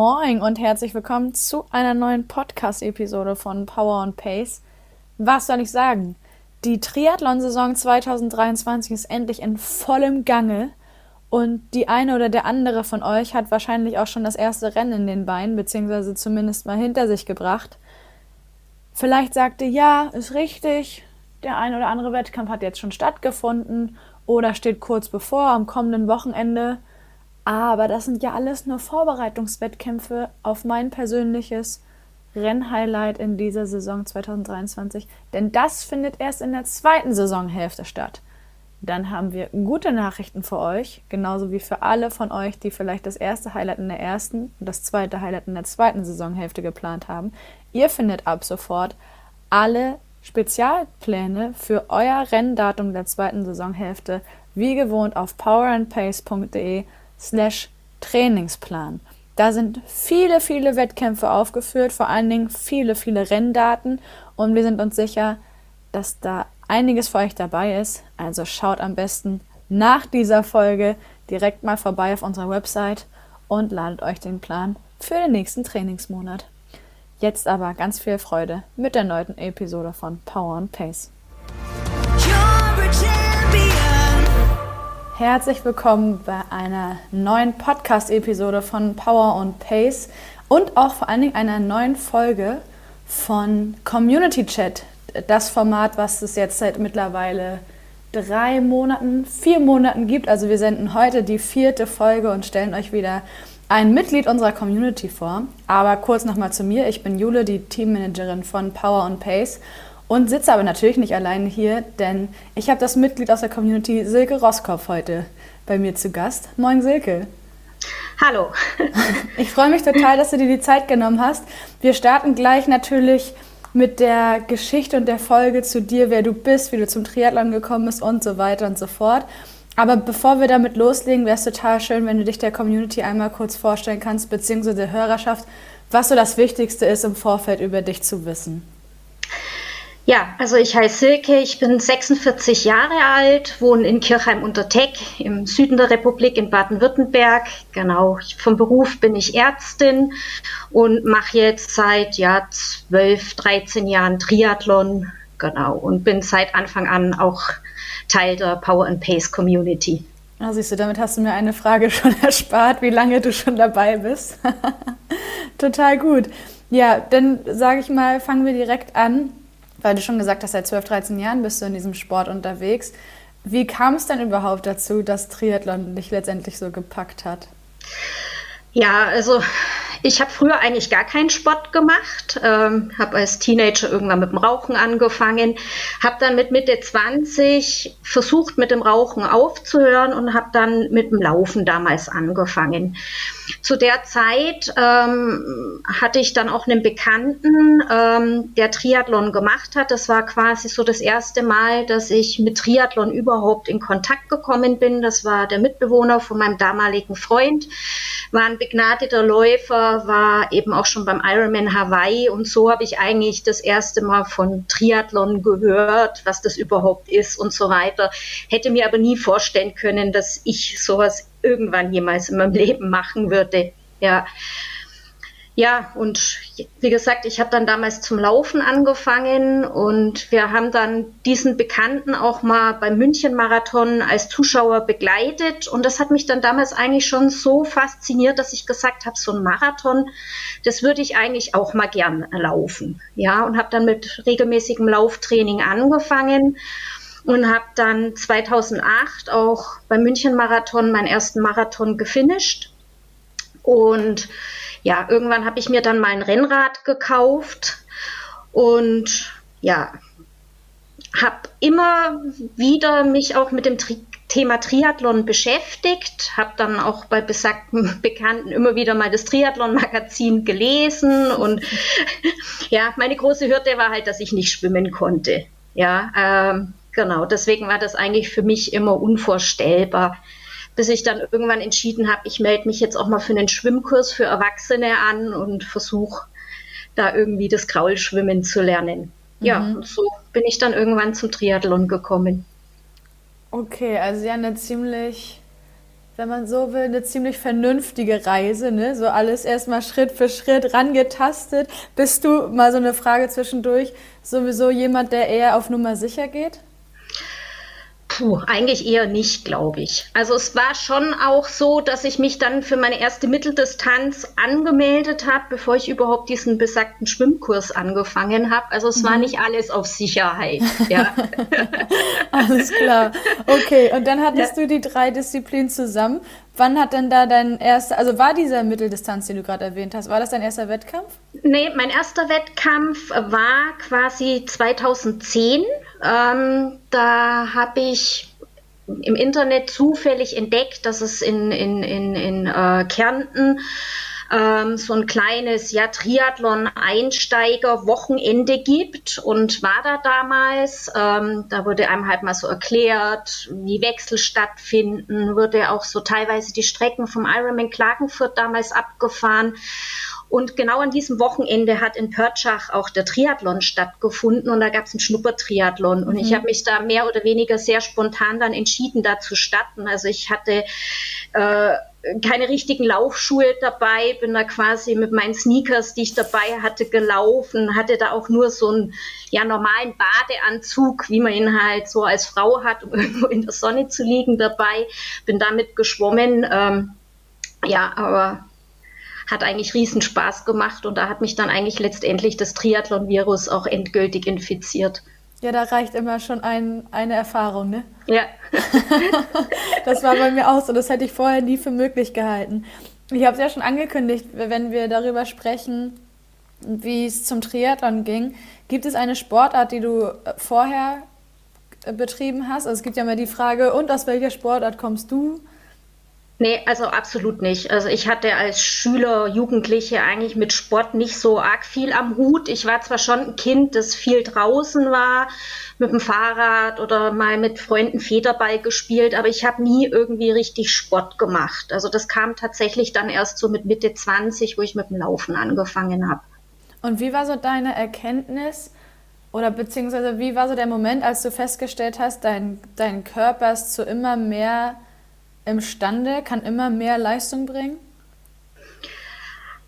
Moin und herzlich willkommen zu einer neuen Podcast-Episode von Power and Pace. Was soll ich sagen? Die Triathlon-Saison 2023 ist endlich in vollem Gange und die eine oder der andere von euch hat wahrscheinlich auch schon das erste Rennen in den Beinen, beziehungsweise zumindest mal hinter sich gebracht. Vielleicht sagte, ja, ist richtig, der ein oder andere Wettkampf hat jetzt schon stattgefunden oder steht kurz bevor am kommenden Wochenende. Aber das sind ja alles nur Vorbereitungswettkämpfe auf mein persönliches Rennhighlight in dieser Saison 2023. Denn das findet erst in der zweiten Saisonhälfte statt. Dann haben wir gute Nachrichten für euch, genauso wie für alle von euch, die vielleicht das erste Highlight in der ersten und das zweite Highlight in der zweiten Saisonhälfte geplant haben. Ihr findet ab sofort alle Spezialpläne für euer Renndatum der zweiten Saisonhälfte wie gewohnt auf powerandpace.de slash Trainingsplan. Da sind viele, viele Wettkämpfe aufgeführt, vor allen Dingen viele, viele Renndaten und wir sind uns sicher, dass da einiges für euch dabei ist. Also schaut am besten nach dieser Folge direkt mal vorbei auf unserer Website und ladet euch den Plan für den nächsten Trainingsmonat. Jetzt aber ganz viel Freude mit der neunten Episode von Power and Pace. Herzlich willkommen bei einer neuen Podcast-Episode von Power und Pace und auch vor allen Dingen einer neuen Folge von Community Chat. Das Format, was es jetzt seit mittlerweile drei Monaten, vier Monaten gibt. Also wir senden heute die vierte Folge und stellen euch wieder ein Mitglied unserer Community vor. Aber kurz nochmal zu mir. Ich bin Jule, die Teammanagerin von Power und Pace und sitze aber natürlich nicht alleine hier, denn ich habe das Mitglied aus der Community Silke Roskopf heute bei mir zu Gast. Moin Silke. Hallo. ich freue mich total, dass du dir die Zeit genommen hast. Wir starten gleich natürlich mit der Geschichte und der Folge zu dir, wer du bist, wie du zum Triathlon gekommen bist und so weiter und so fort. Aber bevor wir damit loslegen, wäre es total schön, wenn du dich der Community einmal kurz vorstellen kannst, beziehungsweise der Hörerschaft, was so das Wichtigste ist, im Vorfeld über dich zu wissen. Ja, also ich heiße Silke, ich bin 46 Jahre alt, wohne in Kirchheim unter Teck im Süden der Republik in Baden-Württemberg. Genau, vom Beruf bin ich Ärztin und mache jetzt seit ja 12, 13 Jahren Triathlon. Genau, und bin seit Anfang an auch Teil der Power and Pace Community. Ah, siehst du, damit hast du mir eine Frage schon erspart, wie lange du schon dabei bist. Total gut. Ja, dann sage ich mal, fangen wir direkt an weil du schon gesagt hast, seit 12, 13 Jahren bist du in diesem Sport unterwegs. Wie kam es denn überhaupt dazu, dass Triathlon dich letztendlich so gepackt hat? Ja, also ich habe früher eigentlich gar keinen Sport gemacht, ähm, habe als Teenager irgendwann mit dem Rauchen angefangen, habe dann mit Mitte 20 versucht, mit dem Rauchen aufzuhören und habe dann mit dem Laufen damals angefangen. Zu der Zeit ähm, hatte ich dann auch einen Bekannten, ähm, der Triathlon gemacht hat. Das war quasi so das erste Mal, dass ich mit Triathlon überhaupt in Kontakt gekommen bin. Das war der Mitbewohner von meinem damaligen Freund, war ein begnadeter Läufer, war eben auch schon beim Ironman Hawaii und so habe ich eigentlich das erste Mal von Triathlon gehört, was das überhaupt ist und so weiter. Hätte mir aber nie vorstellen können, dass ich sowas irgendwann jemals in meinem Leben machen würde. Ja. Ja, und wie gesagt, ich habe dann damals zum Laufen angefangen und wir haben dann diesen Bekannten auch mal beim München-Marathon als Zuschauer begleitet. Und das hat mich dann damals eigentlich schon so fasziniert, dass ich gesagt habe, so ein Marathon, das würde ich eigentlich auch mal gern laufen. Ja, und habe dann mit regelmäßigem Lauftraining angefangen und habe dann 2008 auch beim München Marathon meinen ersten Marathon gefinisht. Und ja, irgendwann habe ich mir dann mal ein Rennrad gekauft und ja, habe immer wieder mich auch mit dem Tri Thema Triathlon beschäftigt, habe dann auch bei besagten Bekannten immer wieder mal das Triathlon-Magazin gelesen und ja, meine große Hürde war halt, dass ich nicht schwimmen konnte. Ja, ähm, Genau, deswegen war das eigentlich für mich immer unvorstellbar, bis ich dann irgendwann entschieden habe, ich melde mich jetzt auch mal für einen Schwimmkurs für Erwachsene an und versuche da irgendwie das Kraulschwimmen zu lernen. Ja, mhm. und so bin ich dann irgendwann zum Triathlon gekommen. Okay, also ja eine ziemlich wenn man so will, eine ziemlich vernünftige Reise, ne? So alles erstmal Schritt für Schritt rangetastet. Bist du mal so eine Frage zwischendurch sowieso jemand, der eher auf Nummer sicher geht? Puh, eigentlich eher nicht, glaube ich. Also es war schon auch so, dass ich mich dann für meine erste Mitteldistanz angemeldet habe, bevor ich überhaupt diesen besagten Schwimmkurs angefangen habe. Also es mhm. war nicht alles auf Sicherheit. Ja. alles klar. Okay, und dann hattest ja. du die drei Disziplinen zusammen. Wann hat denn da dein erster, also war dieser Mitteldistanz, den du gerade erwähnt hast, war das dein erster Wettkampf? Nee, mein erster Wettkampf war quasi 2010. Ähm, da habe ich im Internet zufällig entdeckt, dass es in, in, in, in äh, Kärnten ähm, so ein kleines ja, Triathlon-Einsteiger-Wochenende gibt und war da damals. Ähm, da wurde einem halt mal so erklärt, wie Wechsel stattfinden, wurde auch so teilweise die Strecken vom Ironman Klagenfurt damals abgefahren. Und genau an diesem Wochenende hat in Pörtschach auch der Triathlon stattgefunden und da gab es einen Schnuppertriathlon. Und mhm. ich habe mich da mehr oder weniger sehr spontan dann entschieden, da zu starten. Also ich hatte äh, keine richtigen Laufschuhe dabei, bin da quasi mit meinen Sneakers, die ich dabei hatte, gelaufen, hatte da auch nur so einen ja, normalen Badeanzug, wie man ihn halt so als Frau hat, um irgendwo in der Sonne zu liegen dabei, bin damit geschwommen. Ähm, ja, aber hat eigentlich riesen Spaß gemacht und da hat mich dann eigentlich letztendlich das Triathlon-Virus auch endgültig infiziert. Ja, da reicht immer schon ein, eine Erfahrung, ne? Ja. das war bei mir auch so. Das hätte ich vorher nie für möglich gehalten. Ich habe es ja schon angekündigt, wenn wir darüber sprechen, wie es zum Triathlon ging. Gibt es eine Sportart, die du vorher betrieben hast? Also es gibt ja immer die Frage, und aus welcher Sportart kommst du? Nee, also absolut nicht. Also ich hatte als Schüler, Jugendliche eigentlich mit Sport nicht so arg viel am Hut. Ich war zwar schon ein Kind, das viel draußen war, mit dem Fahrrad oder mal mit Freunden Federball gespielt, aber ich habe nie irgendwie richtig Sport gemacht. Also das kam tatsächlich dann erst so mit Mitte 20, wo ich mit dem Laufen angefangen habe. Und wie war so deine Erkenntnis oder beziehungsweise wie war so der Moment, als du festgestellt hast, dein, dein Körper ist zu immer mehr imstande, kann immer mehr Leistung bringen?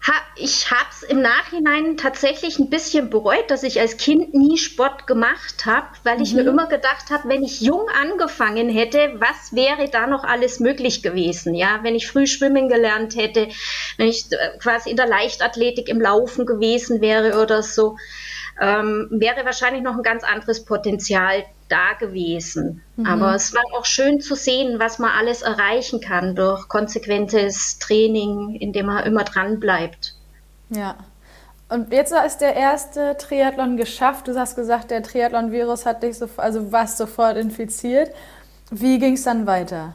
Ha, ich habe es im Nachhinein tatsächlich ein bisschen bereut, dass ich als Kind nie Sport gemacht habe, weil ich mhm. mir immer gedacht habe, wenn ich jung angefangen hätte, was wäre da noch alles möglich gewesen? Ja, wenn ich früh schwimmen gelernt hätte, wenn ich äh, quasi in der Leichtathletik im Laufen gewesen wäre oder so, ähm, wäre wahrscheinlich noch ein ganz anderes Potenzial da gewesen. Mhm. Aber es war auch schön zu sehen, was man alles erreichen kann durch konsequentes Training, in dem man immer dran bleibt. Ja. Und jetzt ist der erste Triathlon geschafft. Du hast gesagt, der Triathlon-Virus hat dich so, also warst sofort infiziert. Wie ging es dann weiter?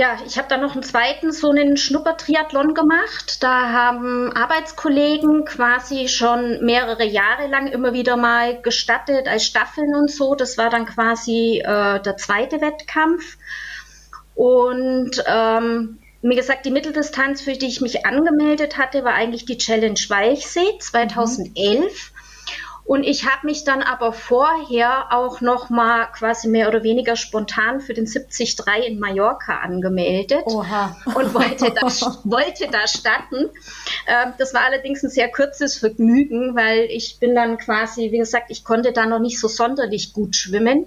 Ja, ich habe dann noch einen zweiten, so einen Schnuppertriathlon gemacht. Da haben Arbeitskollegen quasi schon mehrere Jahre lang immer wieder mal gestattet als Staffeln und so. Das war dann quasi äh, der zweite Wettkampf. Und ähm, wie gesagt, die Mitteldistanz, für die ich mich angemeldet hatte, war eigentlich die Challenge Weichsee 2011. Mhm. Und ich habe mich dann aber vorher auch noch mal quasi mehr oder weniger spontan für den 73 in Mallorca angemeldet Oha. und wollte da, wollte da starten. Ähm, das war allerdings ein sehr kurzes Vergnügen, weil ich bin dann quasi, wie gesagt, ich konnte da noch nicht so sonderlich gut schwimmen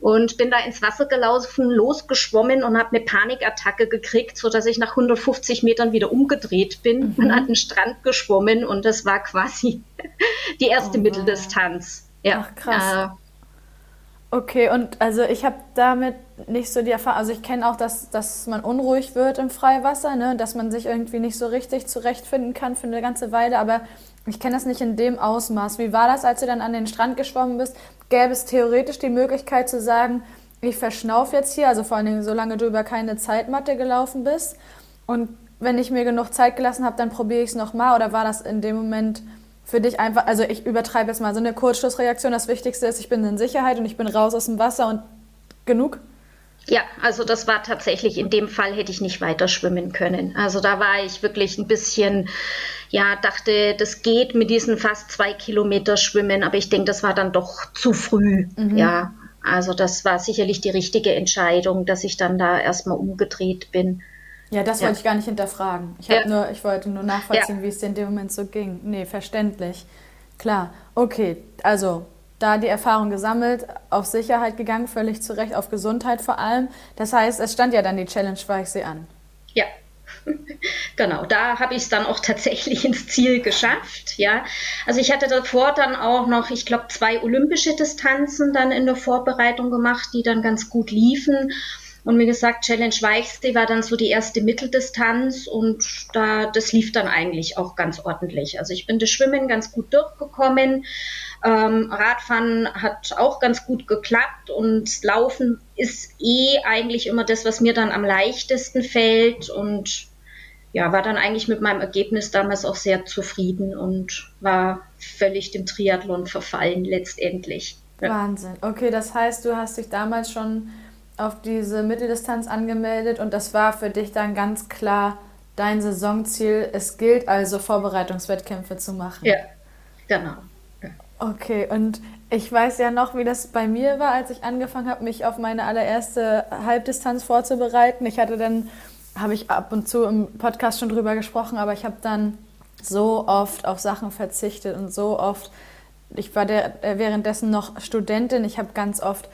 und bin da ins Wasser gelaufen, losgeschwommen und habe eine Panikattacke gekriegt, so dass ich nach 150 Metern wieder umgedreht bin mhm. und an den Strand geschwommen und das war quasi die erste oh, Mitteldistanz. Ja, Ach, krass. Äh, okay, und also ich habe damit nicht so die Erfahrung, also ich kenne auch, dass, dass man unruhig wird im Freiwasser, ne? dass man sich irgendwie nicht so richtig zurechtfinden kann für eine ganze Weile, aber ich kenne das nicht in dem Ausmaß. Wie war das, als du dann an den Strand geschwommen bist? Gäbe es theoretisch die Möglichkeit zu sagen, ich verschnaufe jetzt hier, also vor allen Dingen, solange du über keine Zeitmatte gelaufen bist. Und wenn ich mir genug Zeit gelassen habe, dann probiere ich es nochmal. Oder war das in dem Moment für dich einfach, also ich übertreibe jetzt mal so eine Kurzschlussreaktion. Das Wichtigste ist, ich bin in Sicherheit und ich bin raus aus dem Wasser und genug? Ja, also das war tatsächlich, in dem Fall hätte ich nicht weiter schwimmen können. Also da war ich wirklich ein bisschen, ja, dachte, das geht mit diesen fast zwei Kilometer Schwimmen, aber ich denke, das war dann doch zu früh. Mhm. Ja, Also das war sicherlich die richtige Entscheidung, dass ich dann da erstmal umgedreht bin. Ja, das ja. wollte ich gar nicht hinterfragen. Ich, ja. nur, ich wollte nur nachvollziehen, ja. wie es dir in dem Moment so ging. Nee, verständlich. Klar. Okay, also da die Erfahrung gesammelt, auf Sicherheit gegangen, völlig zu Recht, auf Gesundheit vor allem. Das heißt, es stand ja dann die Challenge Weichsee an. Ja, genau, da habe ich es dann auch tatsächlich ins Ziel geschafft. Ja, also ich hatte davor dann auch noch, ich glaube, zwei olympische Distanzen dann in der Vorbereitung gemacht, die dann ganz gut liefen. Und wie gesagt, Challenge Weichsee war dann so die erste Mitteldistanz und da, das lief dann eigentlich auch ganz ordentlich. Also ich bin das Schwimmen ganz gut durchgekommen. Ähm, Radfahren hat auch ganz gut geklappt und Laufen ist eh eigentlich immer das, was mir dann am leichtesten fällt und ja, war dann eigentlich mit meinem Ergebnis damals auch sehr zufrieden und war völlig dem Triathlon verfallen letztendlich. Wahnsinn. Okay, das heißt, du hast dich damals schon auf diese Mitteldistanz angemeldet und das war für dich dann ganz klar dein Saisonziel. Es gilt also, Vorbereitungswettkämpfe zu machen. Ja, genau. Okay, und ich weiß ja noch, wie das bei mir war, als ich angefangen habe, mich auf meine allererste Halbdistanz vorzubereiten. Ich hatte dann, habe ich ab und zu im Podcast schon drüber gesprochen, aber ich habe dann so oft auf Sachen verzichtet und so oft, ich war der, äh, währenddessen noch Studentin, ich habe ganz oft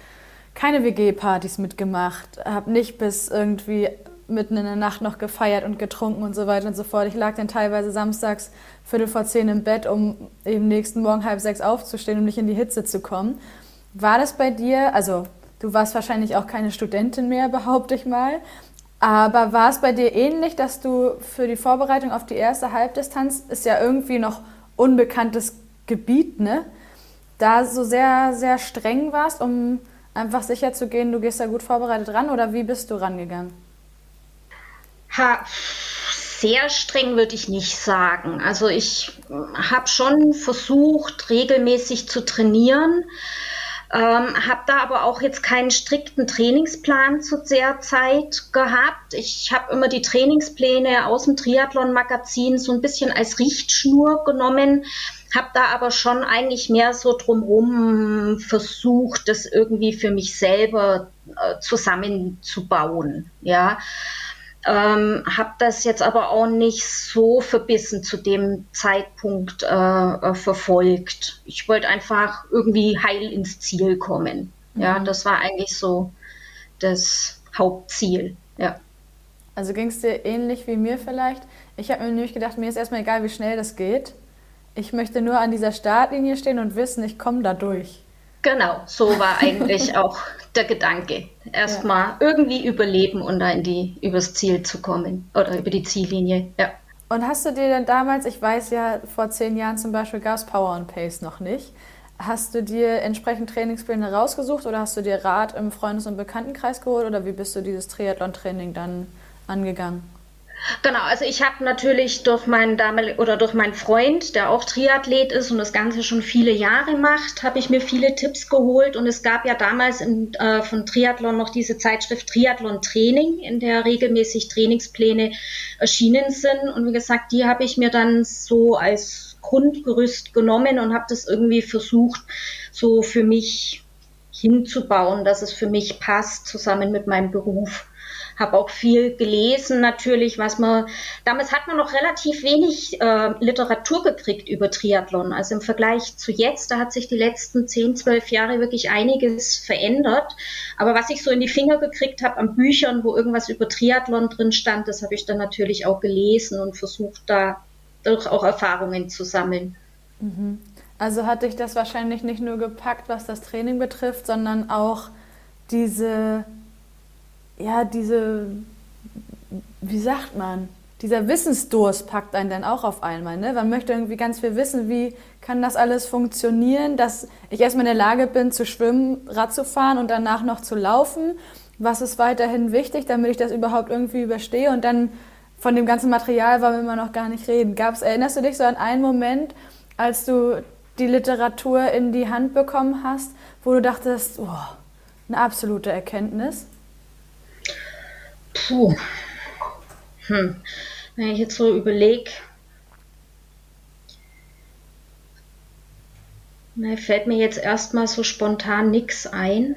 keine WG-Partys mitgemacht, habe nicht bis irgendwie mitten in der Nacht noch gefeiert und getrunken und so weiter und so fort. Ich lag dann teilweise samstags Viertel vor zehn im Bett, um eben nächsten Morgen halb sechs aufzustehen, um nicht in die Hitze zu kommen. War das bei dir, also du warst wahrscheinlich auch keine Studentin mehr, behaupte ich mal, aber war es bei dir ähnlich, dass du für die Vorbereitung auf die erste Halbdistanz, ist ja irgendwie noch unbekanntes Gebiet, ne? Da so sehr, sehr streng warst, um einfach sicher zu gehen, du gehst da gut vorbereitet ran oder wie bist du rangegangen? Ha, sehr streng würde ich nicht sagen. Also ich habe schon versucht, regelmäßig zu trainieren. Ähm, habe da aber auch jetzt keinen strikten Trainingsplan zu der Zeit gehabt. Ich habe immer die Trainingspläne aus dem Triathlon-Magazin so ein bisschen als Richtschnur genommen, habe da aber schon eigentlich mehr so drumherum versucht, das irgendwie für mich selber äh, zusammenzubauen. Ja. Ähm, habe das jetzt aber auch nicht so verbissen zu dem Zeitpunkt äh, äh, verfolgt. Ich wollte einfach irgendwie heil ins Ziel kommen. Mhm. Ja, das war eigentlich so das Hauptziel. Ja. Also ging es dir ähnlich wie mir vielleicht? Ich habe mir nämlich gedacht, mir ist erstmal egal, wie schnell das geht. Ich möchte nur an dieser Startlinie stehen und wissen, ich komme da durch. Genau, so war eigentlich auch der Gedanke. Erstmal ja. irgendwie überleben und dann die, übers Ziel zu kommen oder über die Ziellinie. Ja. Und hast du dir denn damals, ich weiß ja, vor zehn Jahren zum Beispiel gab es Power and Pace noch nicht. Hast du dir entsprechend Trainingspläne rausgesucht oder hast du dir Rat im Freundes- und Bekanntenkreis geholt oder wie bist du dieses Triathlon-Training dann angegangen? Genau, also ich habe natürlich durch meinen damaligen oder durch meinen Freund, der auch Triathlet ist und das Ganze schon viele Jahre macht, habe ich mir viele Tipps geholt. Und es gab ja damals in, äh, von Triathlon noch diese Zeitschrift Triathlon Training, in der regelmäßig Trainingspläne erschienen sind. Und wie gesagt, die habe ich mir dann so als Grundgerüst genommen und habe das irgendwie versucht, so für mich hinzubauen, dass es für mich passt, zusammen mit meinem Beruf habe auch viel gelesen natürlich, was man, damals hat man noch relativ wenig äh, Literatur gekriegt über Triathlon. Also im Vergleich zu jetzt, da hat sich die letzten 10, 12 Jahre wirklich einiges verändert. Aber was ich so in die Finger gekriegt habe an Büchern, wo irgendwas über Triathlon drin stand, das habe ich dann natürlich auch gelesen und versucht, da durch auch Erfahrungen zu sammeln. Mhm. Also hat dich das wahrscheinlich nicht nur gepackt, was das Training betrifft, sondern auch diese ja, diese, wie sagt man, dieser Wissensdurst packt einen dann auch auf einmal. Ne? Man möchte irgendwie ganz viel wissen, wie kann das alles funktionieren, dass ich erstmal in der Lage bin, zu schwimmen, Rad zu fahren und danach noch zu laufen. Was ist weiterhin wichtig, damit ich das überhaupt irgendwie überstehe? Und dann von dem ganzen Material wollen wir immer noch gar nicht reden. Gab's, erinnerst du dich so an einen Moment, als du die Literatur in die Hand bekommen hast, wo du dachtest, oh, eine absolute Erkenntnis? Puh. Hm. Wenn ich jetzt so überlege. Ne, fällt mir jetzt erstmal so spontan nichts ein.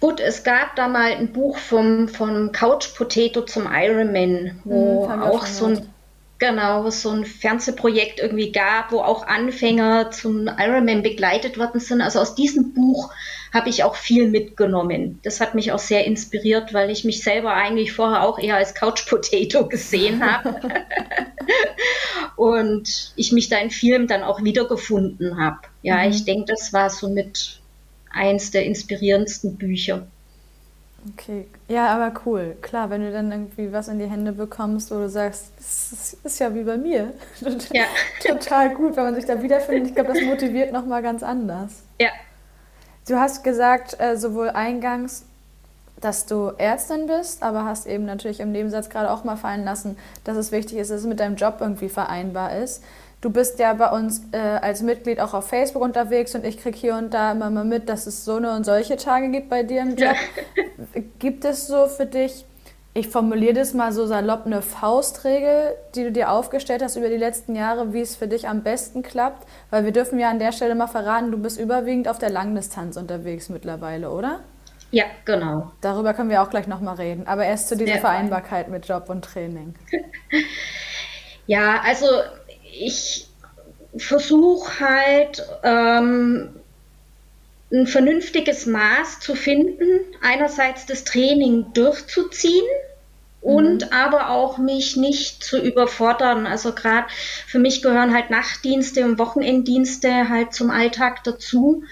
Gut, es gab da mal ein Buch vom, vom Couch Potato zum Iron Man, wo hm, auch so ein Genau, so ein Fernsehprojekt irgendwie gab, wo auch Anfänger zum Ironman begleitet worden sind. Also aus diesem Buch habe ich auch viel mitgenommen. Das hat mich auch sehr inspiriert, weil ich mich selber eigentlich vorher auch eher als Couch Potato gesehen habe. Und ich mich da in Film dann auch wiedergefunden habe. Ja, mhm. ich denke, das war so mit eins der inspirierendsten Bücher. Okay, ja, aber cool. Klar, wenn du dann irgendwie was in die Hände bekommst, wo du sagst, das ist ja wie bei mir. Ja. Total gut, wenn man sich da wiederfindet. Ich glaube, das motiviert nochmal ganz anders. Ja. Du hast gesagt, äh, sowohl eingangs, dass du Ärztin bist, aber hast eben natürlich im Nebensatz gerade auch mal fallen lassen, dass es wichtig ist, dass es mit deinem Job irgendwie vereinbar ist. Du bist ja bei uns äh, als Mitglied auch auf Facebook unterwegs und ich kriege hier und da immer mal mit, dass es so eine und solche Tage gibt bei dir im Job. Ja. Gibt es so für dich, ich formuliere das mal so salopp, eine Faustregel, die du dir aufgestellt hast über die letzten Jahre, wie es für dich am besten klappt? Weil wir dürfen ja an der Stelle mal verraten, du bist überwiegend auf der Langdistanz unterwegs mittlerweile, oder? Ja, genau. Darüber können wir auch gleich nochmal reden. Aber erst zu dieser Sehr Vereinbarkeit mit Job und Training. ja, also ich versuche halt ähm, ein vernünftiges Maß zu finden, einerseits das Training durchzuziehen und mhm. aber auch mich nicht zu überfordern. Also gerade für mich gehören halt Nachtdienste und Wochenenddienste halt zum Alltag dazu.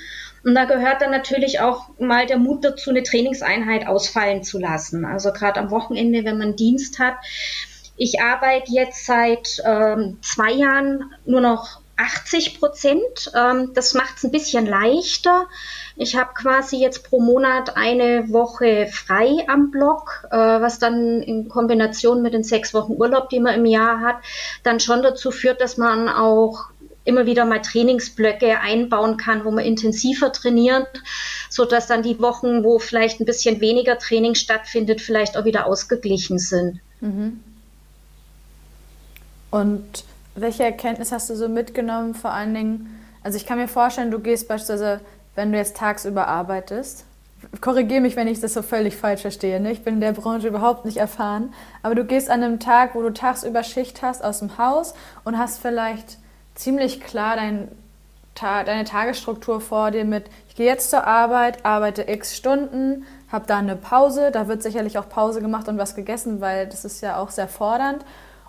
Und da gehört dann natürlich auch mal der Mut dazu, eine Trainingseinheit ausfallen zu lassen. Also gerade am Wochenende, wenn man Dienst hat, ich arbeite jetzt seit ähm, zwei Jahren nur noch 80 Prozent. Ähm, das macht es ein bisschen leichter. Ich habe quasi jetzt pro Monat eine Woche frei am Block, äh, was dann in Kombination mit den sechs Wochen Urlaub, die man im Jahr hat, dann schon dazu führt, dass man auch immer wieder mal Trainingsblöcke einbauen kann, wo man intensiver trainiert, so dass dann die Wochen, wo vielleicht ein bisschen weniger Training stattfindet, vielleicht auch wieder ausgeglichen sind. Mhm. Und welche Erkenntnis hast du so mitgenommen? Vor allen Dingen, also ich kann mir vorstellen, du gehst beispielsweise, wenn du jetzt tagsüber arbeitest, korrigiere mich, wenn ich das so völlig falsch verstehe. Ne? Ich bin in der Branche überhaupt nicht erfahren. Aber du gehst an einem Tag, wo du tagsüber Schicht hast, aus dem Haus und hast vielleicht ziemlich klar dein, ta deine Tagesstruktur vor dir mit, ich gehe jetzt zur Arbeit, arbeite x Stunden, habe da eine Pause, da wird sicherlich auch Pause gemacht und was gegessen, weil das ist ja auch sehr fordernd.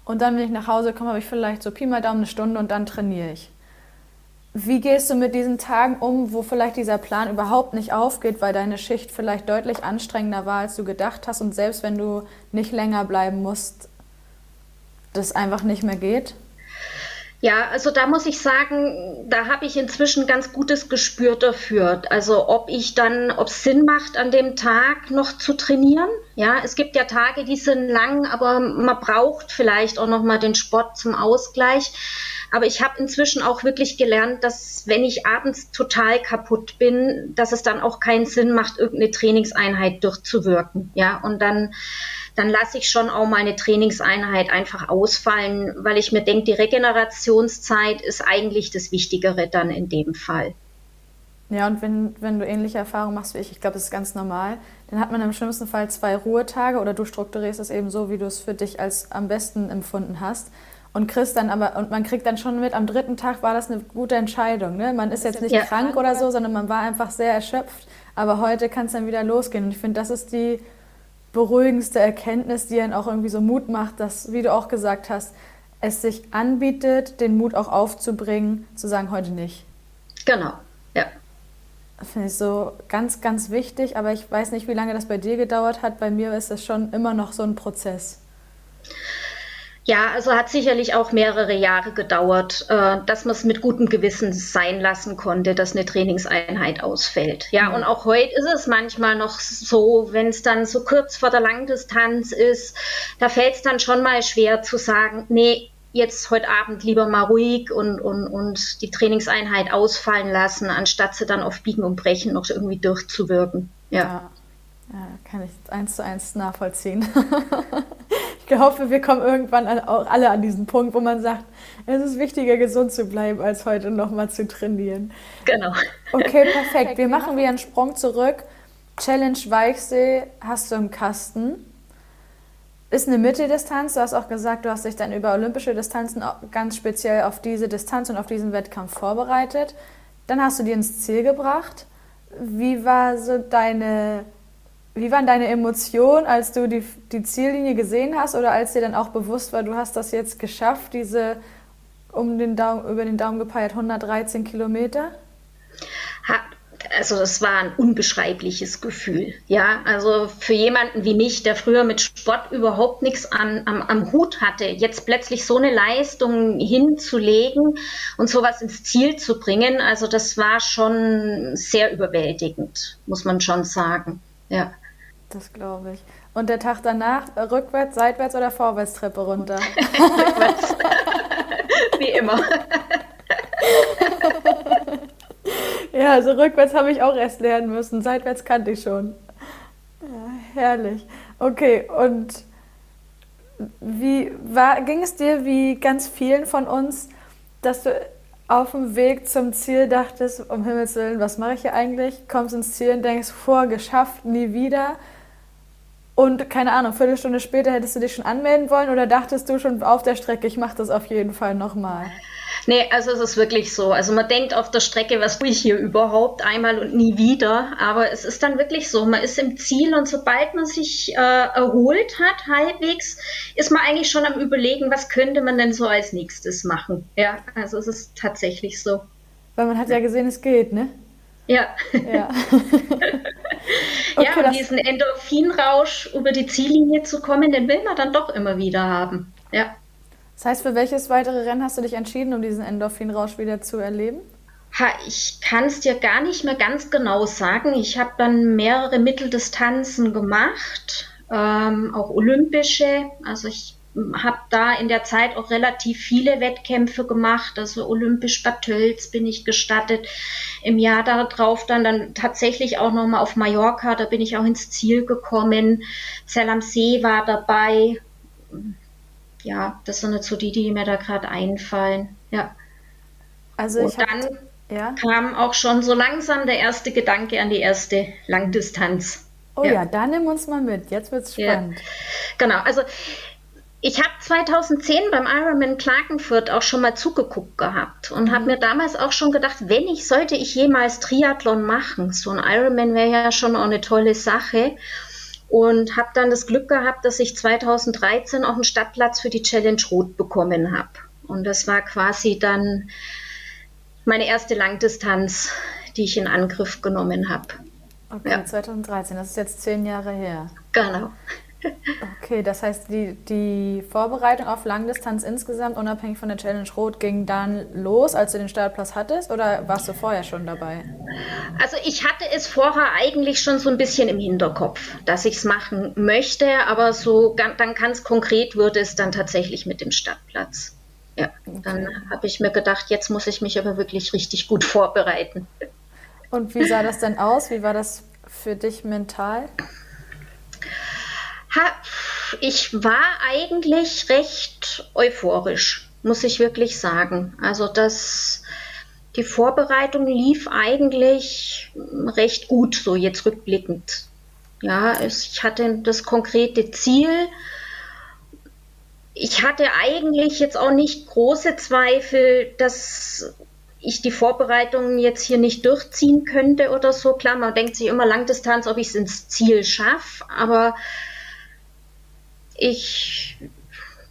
Und dann, wenn ich nach Hause komme, habe ich vielleicht so Pi mal Daumen eine Stunde und dann trainiere ich. Wie gehst du mit diesen Tagen um, wo vielleicht dieser Plan überhaupt nicht aufgeht, weil deine Schicht vielleicht deutlich anstrengender war, als du gedacht hast und selbst wenn du nicht länger bleiben musst, das einfach nicht mehr geht? Ja, also da muss ich sagen, da habe ich inzwischen ganz gutes Gespür dafür. Also ob ich dann, ob es Sinn macht, an dem Tag noch zu trainieren. Ja, es gibt ja Tage, die sind lang, aber man braucht vielleicht auch noch mal den Sport zum Ausgleich. Aber ich habe inzwischen auch wirklich gelernt, dass wenn ich abends total kaputt bin, dass es dann auch keinen Sinn macht, irgendeine Trainingseinheit durchzuwirken. Ja, und dann dann lasse ich schon auch meine Trainingseinheit einfach ausfallen, weil ich mir denke, die Regenerationszeit ist eigentlich das Wichtigere dann in dem Fall. Ja, und wenn, wenn du ähnliche Erfahrungen machst wie ich, ich glaube, das ist ganz normal, dann hat man im schlimmsten Fall zwei Ruhetage oder du strukturierst es eben so, wie du es für dich als am besten empfunden hast. Und kriegst dann aber, und man kriegt dann schon mit, am dritten Tag war das eine gute Entscheidung. Ne? Man ist jetzt nicht ja. krank oder so, sondern man war einfach sehr erschöpft. Aber heute kann es dann wieder losgehen. Und ich finde, das ist die beruhigendste Erkenntnis, die einen auch irgendwie so Mut macht, dass, wie du auch gesagt hast, es sich anbietet, den Mut auch aufzubringen, zu sagen, heute nicht. Genau, ja. Finde ich so ganz, ganz wichtig, aber ich weiß nicht, wie lange das bei dir gedauert hat. Bei mir ist das schon immer noch so ein Prozess. Ja, also hat sicherlich auch mehrere Jahre gedauert, äh, dass man es mit gutem Gewissen sein lassen konnte, dass eine Trainingseinheit ausfällt. Ja, mhm. und auch heute ist es manchmal noch so, wenn es dann so kurz vor der Langdistanz ist, da fällt es dann schon mal schwer zu sagen, nee, jetzt heute Abend lieber mal ruhig und, und, und die Trainingseinheit ausfallen lassen, anstatt sie dann auf Biegen und Brechen noch irgendwie durchzuwirken. Ja. ja. ja kann ich eins zu eins nachvollziehen. Ich hoffe, wir kommen irgendwann an, auch alle an diesen Punkt, wo man sagt, es ist wichtiger, gesund zu bleiben, als heute nochmal zu trainieren. Genau. Okay, perfekt. Wir machen wieder einen Sprung zurück. Challenge Weichsee hast du im Kasten. Ist eine Mitteldistanz. Du hast auch gesagt, du hast dich dann über olympische Distanzen ganz speziell auf diese Distanz und auf diesen Wettkampf vorbereitet. Dann hast du dir ins Ziel gebracht. Wie war so deine, wie waren deine Emotionen, als du die, die Ziellinie gesehen hast oder als dir dann auch bewusst war, du hast das jetzt geschafft, diese um den Daumen, über den Daumen gepeilt 113 Kilometer? also das war ein unbeschreibliches Gefühl. Ja, also für jemanden wie mich, der früher mit Sport überhaupt nichts an, am, am Hut hatte, jetzt plötzlich so eine Leistung hinzulegen und sowas ins Ziel zu bringen, also das war schon sehr überwältigend, muss man schon sagen. Ja. Das glaube ich. Und der Tag danach, rückwärts, seitwärts oder vorwärts Treppe runter? rückwärts. wie immer. Ja, also rückwärts habe ich auch erst lernen müssen. Seitwärts kannte ich schon. Ja, herrlich. Okay, und wie war, ging es dir wie ganz vielen von uns, dass du auf dem Weg zum Ziel dachtest, um Himmels Willen, was mache ich hier eigentlich? Kommst ins Ziel und denkst, vor, geschafft, nie wieder. Und keine Ahnung, Viertelstunde später hättest du dich schon anmelden wollen oder dachtest du schon auf der Strecke, ich mache das auf jeden Fall nochmal? Nee, also es ist wirklich so. Also man denkt auf der Strecke, was tue ich hier überhaupt einmal und nie wieder. Aber es ist dann wirklich so. Man ist im Ziel und sobald man sich äh, erholt hat, halbwegs, ist man eigentlich schon am Überlegen, was könnte man denn so als nächstes machen. Ja, also es ist tatsächlich so. Weil man hat ja gesehen, es geht, ne? Ja. Ja, okay, ja und diesen Endorphinrausch über die Ziellinie zu kommen, den will man dann doch immer wieder haben. Ja. Das heißt, für welches weitere Rennen hast du dich entschieden, um diesen Endorphinrausch wieder zu erleben? Ha, ich kann es dir gar nicht mehr ganz genau sagen. Ich habe dann mehrere Mitteldistanzen gemacht, ähm, auch olympische. Also ich habe da in der Zeit auch relativ viele Wettkämpfe gemacht. Also olympisch Bad Tölz bin ich gestattet. Im Jahr darauf dann, dann tatsächlich auch nochmal auf Mallorca. Da bin ich auch ins Ziel gekommen. Zell am See war dabei ja, das sind jetzt so die, die mir da gerade einfallen. Ja. Also Und dann ja. kam auch schon so langsam der erste Gedanke an die erste Langdistanz. Oh ja, ja dann nimm uns mal mit. Jetzt wird es spannend. Ja. Genau, also ich habe 2010 beim Ironman Klagenfurt auch schon mal zugeguckt gehabt und mhm. habe mir damals auch schon gedacht, wenn ich sollte ich jemals Triathlon machen, so ein Ironman wäre ja schon auch eine tolle Sache und habe dann das Glück gehabt, dass ich 2013 auch einen Stadtplatz für die Challenge Rot bekommen habe. Und das war quasi dann meine erste Langdistanz, die ich in Angriff genommen habe. Okay, ja. 2013, das ist jetzt zehn Jahre her. Genau. Okay, das heißt, die, die Vorbereitung auf Langdistanz insgesamt, unabhängig von der Challenge Rot, ging dann los, als du den Startplatz hattest oder warst du vorher schon dabei? Also ich hatte es vorher eigentlich schon so ein bisschen im Hinterkopf, dass ich es machen möchte, aber so dann ganz konkret würde es dann tatsächlich mit dem Startplatz. Ja, okay. dann habe ich mir gedacht, jetzt muss ich mich aber wirklich richtig gut vorbereiten. Und wie sah das denn aus? Wie war das für dich mental? Ich war eigentlich recht euphorisch, muss ich wirklich sagen. Also das, die Vorbereitung lief eigentlich recht gut, so jetzt rückblickend. Ja, ich hatte das konkrete Ziel. Ich hatte eigentlich jetzt auch nicht große Zweifel, dass ich die Vorbereitungen jetzt hier nicht durchziehen könnte oder so. Klar, man denkt sich immer Langdistanz, ob ich es ins Ziel schaffe, aber ich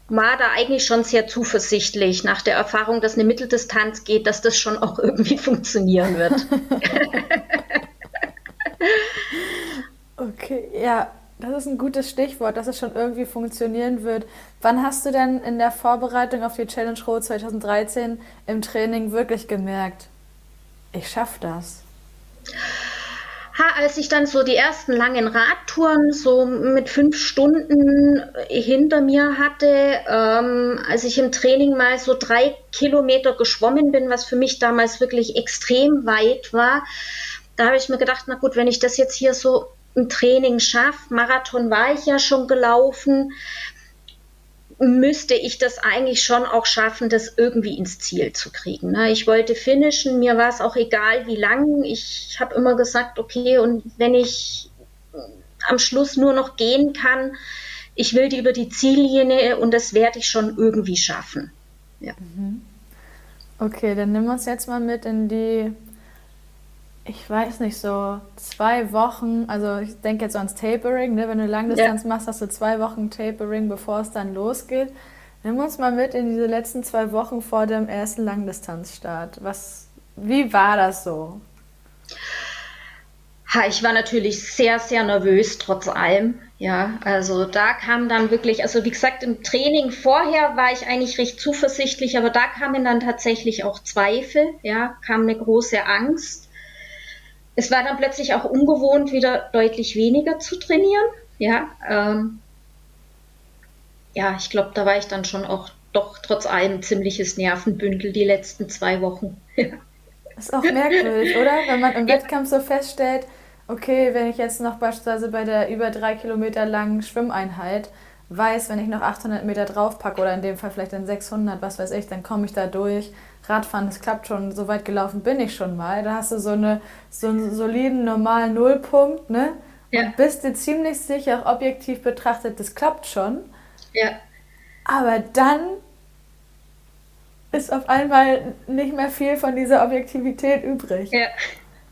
war da eigentlich schon sehr zuversichtlich nach der Erfahrung, dass eine Mitteldistanz geht, dass das schon auch irgendwie funktionieren wird. okay, ja, das ist ein gutes Stichwort, dass es schon irgendwie funktionieren wird. Wann hast du denn in der Vorbereitung auf die Challenge Road 2013 im Training wirklich gemerkt, ich schaffe das? Ha, als ich dann so die ersten langen Radtouren so mit fünf Stunden hinter mir hatte, ähm, als ich im Training mal so drei Kilometer geschwommen bin, was für mich damals wirklich extrem weit war, da habe ich mir gedacht, na gut, wenn ich das jetzt hier so im Training schaffe, Marathon war ich ja schon gelaufen, müsste ich das eigentlich schon auch schaffen, das irgendwie ins Ziel zu kriegen. Ne? Ich wollte finishen, mir war es auch egal, wie lang. Ich habe immer gesagt, okay, und wenn ich am Schluss nur noch gehen kann. Ich will die über die Ziellinie und das werde ich schon irgendwie schaffen. Ja. Mhm. Okay, dann nimm uns jetzt mal mit in die, ich weiß nicht, so zwei Wochen, also ich denke jetzt ans Tapering, ne? wenn du Langdistanz ja. machst, hast du zwei Wochen Tapering, bevor es dann losgeht. Nimm uns mal mit in diese letzten zwei Wochen vor dem ersten Langdistanzstart. Was, wie war das so? Ha, ich war natürlich sehr, sehr nervös, trotz allem. Ja, also da kam dann wirklich, also wie gesagt, im Training vorher war ich eigentlich recht zuversichtlich, aber da kamen dann tatsächlich auch Zweifel, ja, kam eine große Angst. Es war dann plötzlich auch ungewohnt, wieder deutlich weniger zu trainieren, ja. Ähm, ja, ich glaube, da war ich dann schon auch doch trotz allem ziemliches Nervenbündel die letzten zwei Wochen. Das ist auch merkwürdig, oder? Wenn man im Wettkampf so feststellt, okay, wenn ich jetzt noch beispielsweise bei der über drei Kilometer langen Schwimmeinheit weiß, wenn ich noch 800 Meter draufpacke oder in dem Fall vielleicht dann 600, was weiß ich, dann komme ich da durch. Radfahren, das klappt schon, so weit gelaufen bin ich schon mal. Da hast du so, eine, so einen soliden, normalen Nullpunkt, ne? Ja. Und bist dir ziemlich sicher, auch objektiv betrachtet, das klappt schon. Ja. Aber dann ist auf einmal nicht mehr viel von dieser Objektivität übrig. Ja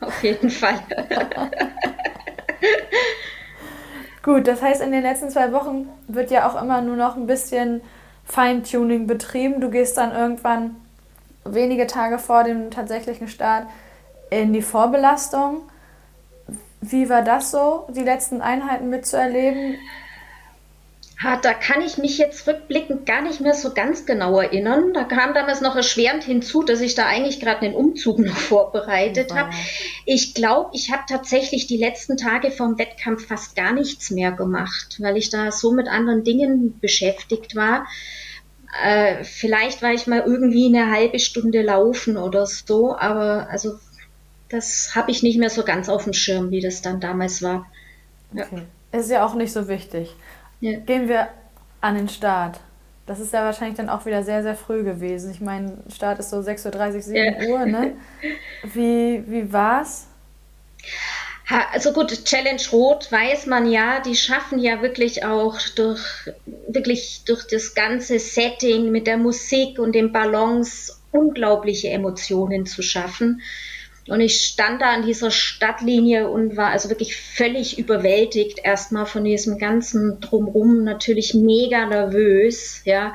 auf jeden Fall. Gut, das heißt, in den letzten zwei Wochen wird ja auch immer nur noch ein bisschen Feintuning betrieben. Du gehst dann irgendwann wenige Tage vor dem tatsächlichen Start in die Vorbelastung. Wie war das so, die letzten Einheiten mitzuerleben? da kann ich mich jetzt rückblickend gar nicht mehr so ganz genau erinnern. Da kam damals noch erschwerend hinzu, dass ich da eigentlich gerade einen Umzug noch vorbereitet habe. Ich glaube, ich habe tatsächlich die letzten Tage vom Wettkampf fast gar nichts mehr gemacht, weil ich da so mit anderen Dingen beschäftigt war. Äh, vielleicht war ich mal irgendwie eine halbe Stunde laufen oder so, aber also das habe ich nicht mehr so ganz auf dem Schirm, wie das dann damals war. Ja. Okay. Ist ja auch nicht so wichtig. Ja. Gehen wir an den Start. Das ist ja wahrscheinlich dann auch wieder sehr, sehr früh gewesen. Ich meine, Start ist so 6.30 Uhr, 7 ja. Uhr, ne? Wie, wie war's? Also gut, Challenge Rot weiß man ja, die schaffen ja wirklich auch durch, wirklich durch das ganze Setting mit der Musik und den Ballons unglaubliche Emotionen zu schaffen. Und ich stand da an dieser Stadtlinie und war also wirklich völlig überwältigt erstmal von diesem ganzen Drumrum, natürlich mega nervös, ja.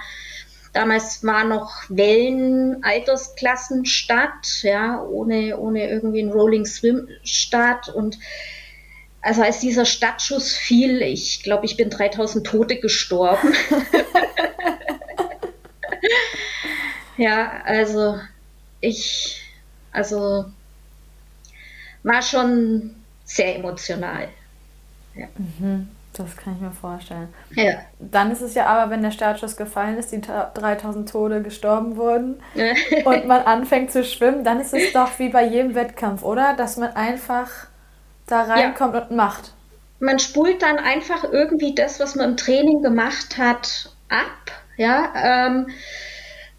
Damals war noch Wellen-Altersklassen statt, ja, ohne, ohne irgendwie ein Rolling Swim Start und also als dieser Stadtschuss fiel, ich glaube, ich bin 3000 Tote gestorben. ja, also ich, also war schon sehr emotional. Ja. Mhm, das kann ich mir vorstellen. Ja. Dann ist es ja aber, wenn der Startschuss gefallen ist, die 3000 Tode gestorben wurden und man anfängt zu schwimmen, dann ist es doch wie bei jedem Wettkampf, oder? Dass man einfach da reinkommt ja. und macht. Man spult dann einfach irgendwie das, was man im Training gemacht hat, ab. Ja, ähm,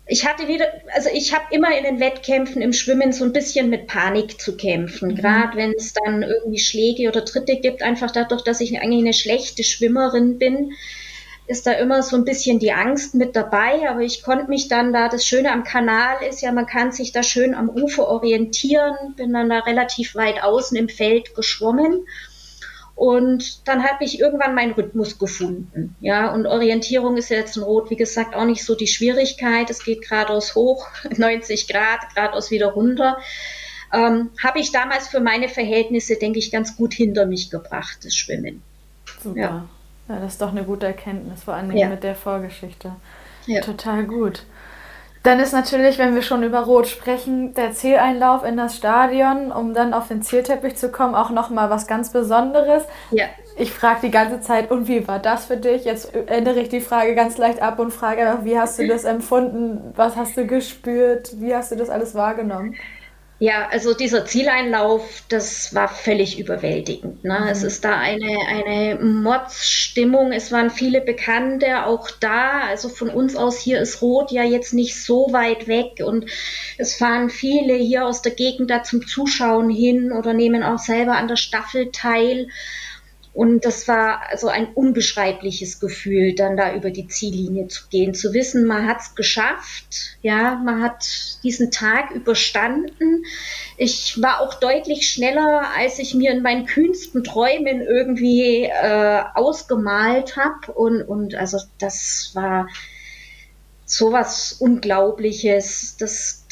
ich hatte wieder, also ich habe immer in den Wettkämpfen im Schwimmen so ein bisschen mit Panik zu kämpfen, mhm. gerade wenn es dann irgendwie Schläge oder Tritte gibt, einfach dadurch, dass ich eigentlich eine schlechte Schwimmerin bin, ist da immer so ein bisschen die Angst mit dabei, aber ich konnte mich dann da, das Schöne am Kanal ist ja, man kann sich da schön am Ufer orientieren, bin dann da relativ weit außen im Feld geschwommen und dann habe ich irgendwann meinen Rhythmus gefunden. Ja, und Orientierung ist jetzt in Rot, wie gesagt, auch nicht so die Schwierigkeit. Es geht geradeaus hoch, 90 Grad, geradeaus wieder runter. Ähm, habe ich damals für meine Verhältnisse, denke ich, ganz gut hinter mich gebracht, das Schwimmen. Super. Ja. ja das ist doch eine gute Erkenntnis, vor allem ja. mit der Vorgeschichte. Ja. Total gut. Dann ist natürlich, wenn wir schon über Rot sprechen, der Zieleinlauf in das Stadion, um dann auf den Zielteppich zu kommen, auch nochmal was ganz Besonderes. Ja. Ich frage die ganze Zeit, und wie war das für dich? Jetzt ändere ich die Frage ganz leicht ab und frage einfach, wie hast du das empfunden? Was hast du gespürt? Wie hast du das alles wahrgenommen? Ja, also dieser Zieleinlauf, das war völlig überwältigend. Ne? Mhm. Es ist da eine, eine Mordsstimmung. Es waren viele Bekannte auch da. Also von uns aus hier ist Rot ja jetzt nicht so weit weg. Und es fahren viele hier aus der Gegend da zum Zuschauen hin oder nehmen auch selber an der Staffel teil. Und das war also ein unbeschreibliches Gefühl, dann da über die Ziellinie zu gehen, zu wissen, man hat es geschafft, ja, man hat diesen Tag überstanden. Ich war auch deutlich schneller, als ich mir in meinen kühnsten Träumen irgendwie äh, ausgemalt habe. Und, und also das war sowas Unglaubliches. Das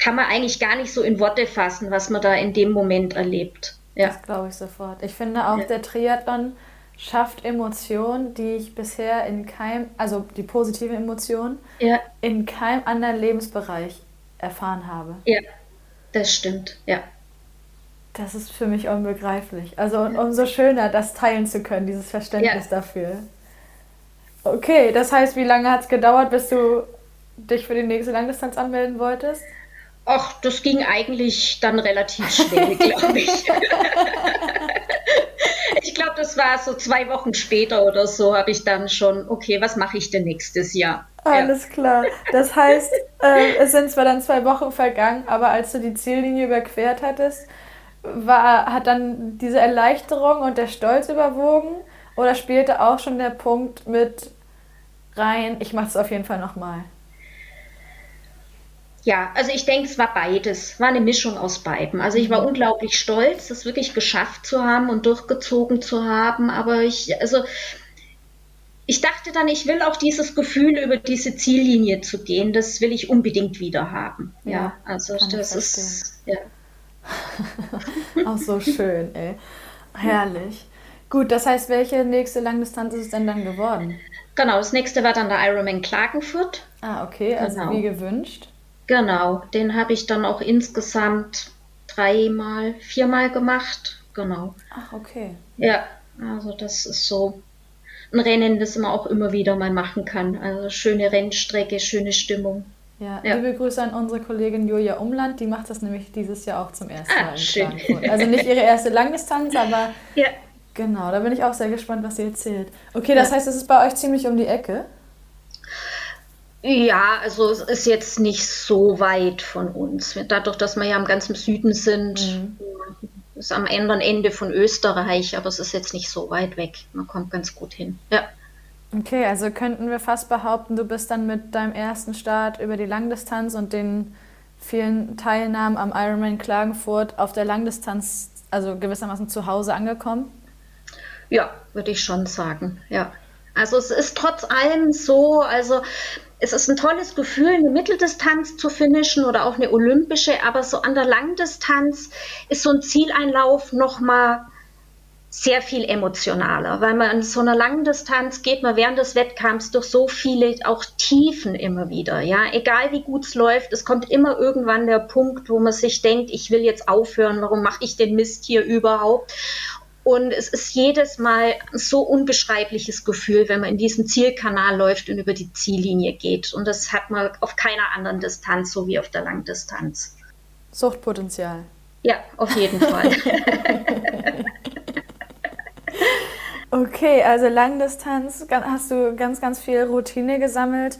kann man eigentlich gar nicht so in Worte fassen, was man da in dem Moment erlebt. Ja. Das glaube ich sofort. Ich finde auch, ja. der Triathlon schafft Emotionen, die ich bisher in keinem, also die positiven Emotionen, ja. in keinem anderen Lebensbereich erfahren habe. Ja, das stimmt, ja. Das ist für mich unbegreiflich. Also ja. umso schöner, das teilen zu können, dieses Verständnis dafür. Okay, das heißt, wie lange hat es gedauert, bis du dich für die nächste Langdistanz anmelden wolltest? Ach, das ging eigentlich dann relativ schnell, glaube ich. ich glaube, das war so zwei Wochen später oder so, habe ich dann schon, okay, was mache ich denn nächstes Jahr? Alles ja. klar. Das heißt, äh, es sind zwar dann zwei Wochen vergangen, aber als du die Ziellinie überquert hattest, war, hat dann diese Erleichterung und der Stolz überwogen? Oder spielte auch schon der Punkt mit rein, ich mache es auf jeden Fall nochmal? Ja, also ich denke, es war beides, war eine Mischung aus beiden. Also ich war mhm. unglaublich stolz, das wirklich geschafft zu haben und durchgezogen zu haben, aber ich, also ich dachte dann, ich will auch dieses Gefühl, über diese Ziellinie zu gehen, das will ich unbedingt wieder haben. Ja, ja also das ist ja. auch so schön, ey. Herrlich. Gut, das heißt, welche nächste Langdistanz ist es denn dann geworden? Genau, das nächste war dann der Ironman Klagenfurt. Ah, okay, also genau. wie gewünscht. Genau, den habe ich dann auch insgesamt dreimal, viermal gemacht. Genau. Ach, okay. Ja, also das ist so ein Rennen, das man auch immer wieder mal machen kann. Also schöne Rennstrecke, schöne Stimmung. Ja, ja. liebe Grüße an unsere Kollegin Julia Umland, die macht das nämlich dieses Jahr auch zum ersten ah, Mal in schön. Frankfurt. Also nicht ihre erste Langdistanz, aber ja. genau, da bin ich auch sehr gespannt, was sie erzählt. Okay, das ja. heißt, es ist bei euch ziemlich um die Ecke? Ja, also es ist jetzt nicht so weit von uns. Dadurch, dass wir ja am ganzen Süden sind, mhm. ist am anderen Ende von Österreich, aber es ist jetzt nicht so weit weg. Man kommt ganz gut hin. Ja. Okay, also könnten wir fast behaupten, du bist dann mit deinem ersten Start über die Langdistanz und den vielen Teilnahmen am Ironman Klagenfurt auf der Langdistanz, also gewissermaßen zu Hause angekommen? Ja, würde ich schon sagen, ja. Also es ist trotz allem so, also es ist ein tolles Gefühl, eine Mitteldistanz zu finishen oder auch eine olympische, aber so an der Langdistanz ist so ein Zieleinlauf nochmal sehr viel emotionaler, weil man an so einer langen Distanz geht man während des Wettkampfs durch so viele auch Tiefen immer wieder. Ja, egal wie gut es läuft, es kommt immer irgendwann der Punkt, wo man sich denkt, ich will jetzt aufhören, warum mache ich den Mist hier überhaupt? Und es ist jedes Mal so unbeschreibliches Gefühl, wenn man in diesen Zielkanal läuft und über die Ziellinie geht. Und das hat man auf keiner anderen Distanz, so wie auf der Langdistanz. Suchtpotenzial. Ja, auf jeden Fall. okay, also Langdistanz hast du ganz, ganz viel Routine gesammelt.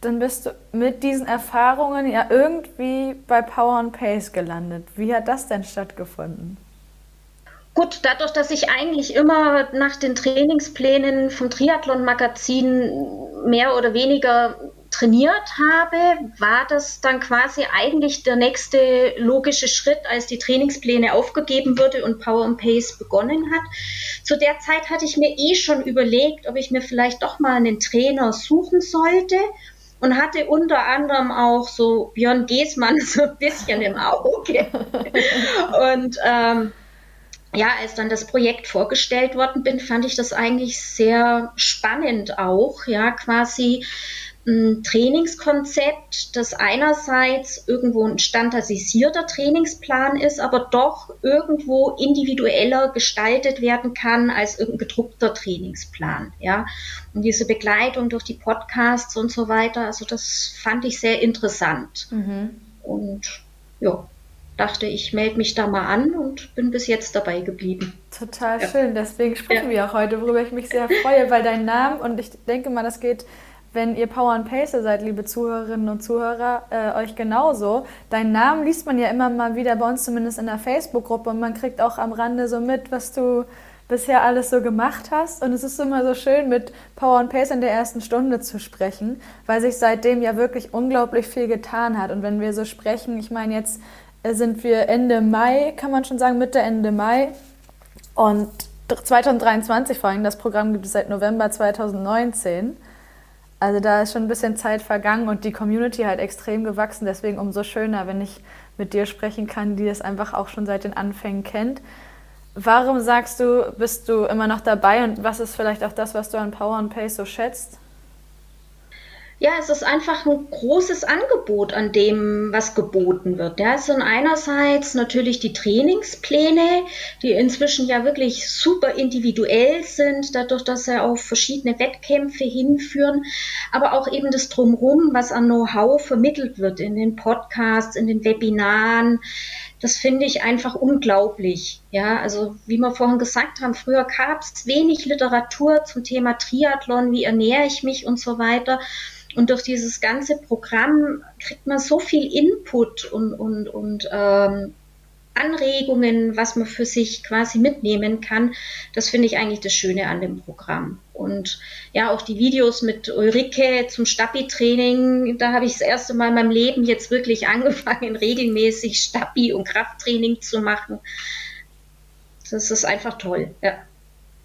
Dann bist du mit diesen Erfahrungen ja irgendwie bei Power and Pace gelandet. Wie hat das denn stattgefunden? Gut, dadurch, dass ich eigentlich immer nach den Trainingsplänen vom Triathlon-Magazin mehr oder weniger trainiert habe, war das dann quasi eigentlich der nächste logische Schritt, als die Trainingspläne aufgegeben wurde und Power and Pace begonnen hat. Zu der Zeit hatte ich mir eh schon überlegt, ob ich mir vielleicht doch mal einen Trainer suchen sollte und hatte unter anderem auch so Björn Geßmann so ein bisschen im Auge. und ähm, ja, als dann das Projekt vorgestellt worden bin, fand ich das eigentlich sehr spannend auch, ja, quasi ein Trainingskonzept, das einerseits irgendwo ein standardisierter Trainingsplan ist, aber doch irgendwo individueller gestaltet werden kann als irgendein gedruckter Trainingsplan, ja. Und diese Begleitung durch die Podcasts und so weiter, also das fand ich sehr interessant. Mhm. Und ja, dachte, ich melde mich da mal an und bin bis jetzt dabei geblieben. Total ja. schön. Deswegen sprechen ja. wir auch heute, worüber ich mich sehr freue, weil dein Name, und ich denke mal, das geht, wenn ihr Power and Pacer seid, liebe Zuhörerinnen und Zuhörer, äh, euch genauso. Deinen Namen liest man ja immer mal wieder bei uns zumindest in der Facebook-Gruppe und man kriegt auch am Rande so mit, was du bisher alles so gemacht hast. Und es ist immer so schön, mit Power and Pace in der ersten Stunde zu sprechen, weil sich seitdem ja wirklich unglaublich viel getan hat. Und wenn wir so sprechen, ich meine, jetzt sind wir Ende Mai, kann man schon sagen, Mitte, Ende Mai. Und 2023 vor allem, das Programm gibt es seit November 2019. Also da ist schon ein bisschen Zeit vergangen und die Community halt extrem gewachsen. Deswegen umso schöner, wenn ich mit dir sprechen kann, die das einfach auch schon seit den Anfängen kennt. Warum sagst du, bist du immer noch dabei und was ist vielleicht auch das, was du an Power and Pace so schätzt? Ja, es ist einfach ein großes Angebot an dem, was geboten wird. Ja, es sind einerseits natürlich die Trainingspläne, die inzwischen ja wirklich super individuell sind, dadurch, dass sie auf verschiedene Wettkämpfe hinführen, aber auch eben das Drumherum, was an Know-how vermittelt wird in den Podcasts, in den Webinaren. Das finde ich einfach unglaublich. Ja, also wie wir vorhin gesagt haben, früher gab es wenig Literatur zum Thema Triathlon, wie ernähre ich mich und so weiter. Und durch dieses ganze Programm kriegt man so viel Input und, und, und ähm, Anregungen, was man für sich quasi mitnehmen kann. Das finde ich eigentlich das Schöne an dem Programm. Und ja, auch die Videos mit Ulrike zum Stabi-Training, da habe ich das erste Mal in meinem Leben jetzt wirklich angefangen, regelmäßig Stabi- und Krafttraining zu machen. Das ist einfach toll, ja.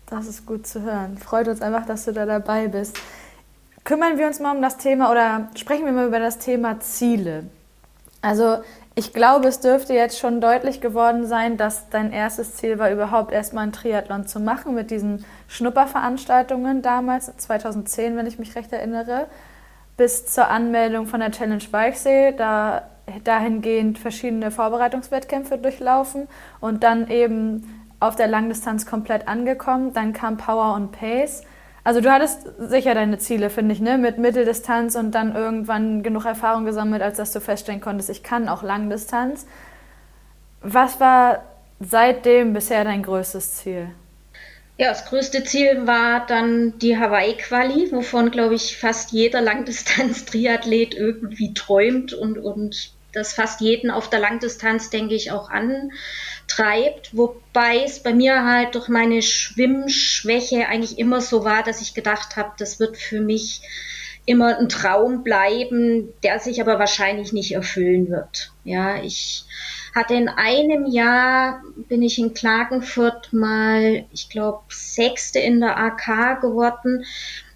Das ist gut zu hören. Freut uns einfach, dass du da dabei bist kümmern wir uns mal um das Thema oder sprechen wir mal über das Thema Ziele. Also ich glaube, es dürfte jetzt schon deutlich geworden sein, dass dein erstes Ziel war, überhaupt erstmal einen Triathlon zu machen mit diesen Schnupperveranstaltungen damals, 2010, wenn ich mich recht erinnere, bis zur Anmeldung von der Challenge Weichsee, da dahingehend verschiedene Vorbereitungswettkämpfe durchlaufen und dann eben auf der Langdistanz komplett angekommen. Dann kam Power und Pace also du hattest sicher deine Ziele, finde ich, ne? Mit Mitteldistanz und dann irgendwann genug Erfahrung gesammelt, als dass du feststellen konntest, ich kann auch Langdistanz. Was war seitdem bisher dein größtes Ziel? Ja, das größte Ziel war dann die Hawaii-Quali, wovon, glaube ich, fast jeder Langdistanz-Triathlet irgendwie träumt und, und das fast jeden auf der Langdistanz, denke ich, auch antreibt. Wobei es bei mir halt durch meine Schwimmschwäche eigentlich immer so war, dass ich gedacht habe, das wird für mich immer ein Traum bleiben, der sich aber wahrscheinlich nicht erfüllen wird. Ja, ich hatte in einem Jahr, bin ich in Klagenfurt mal, ich glaube, Sechste in der AK geworden.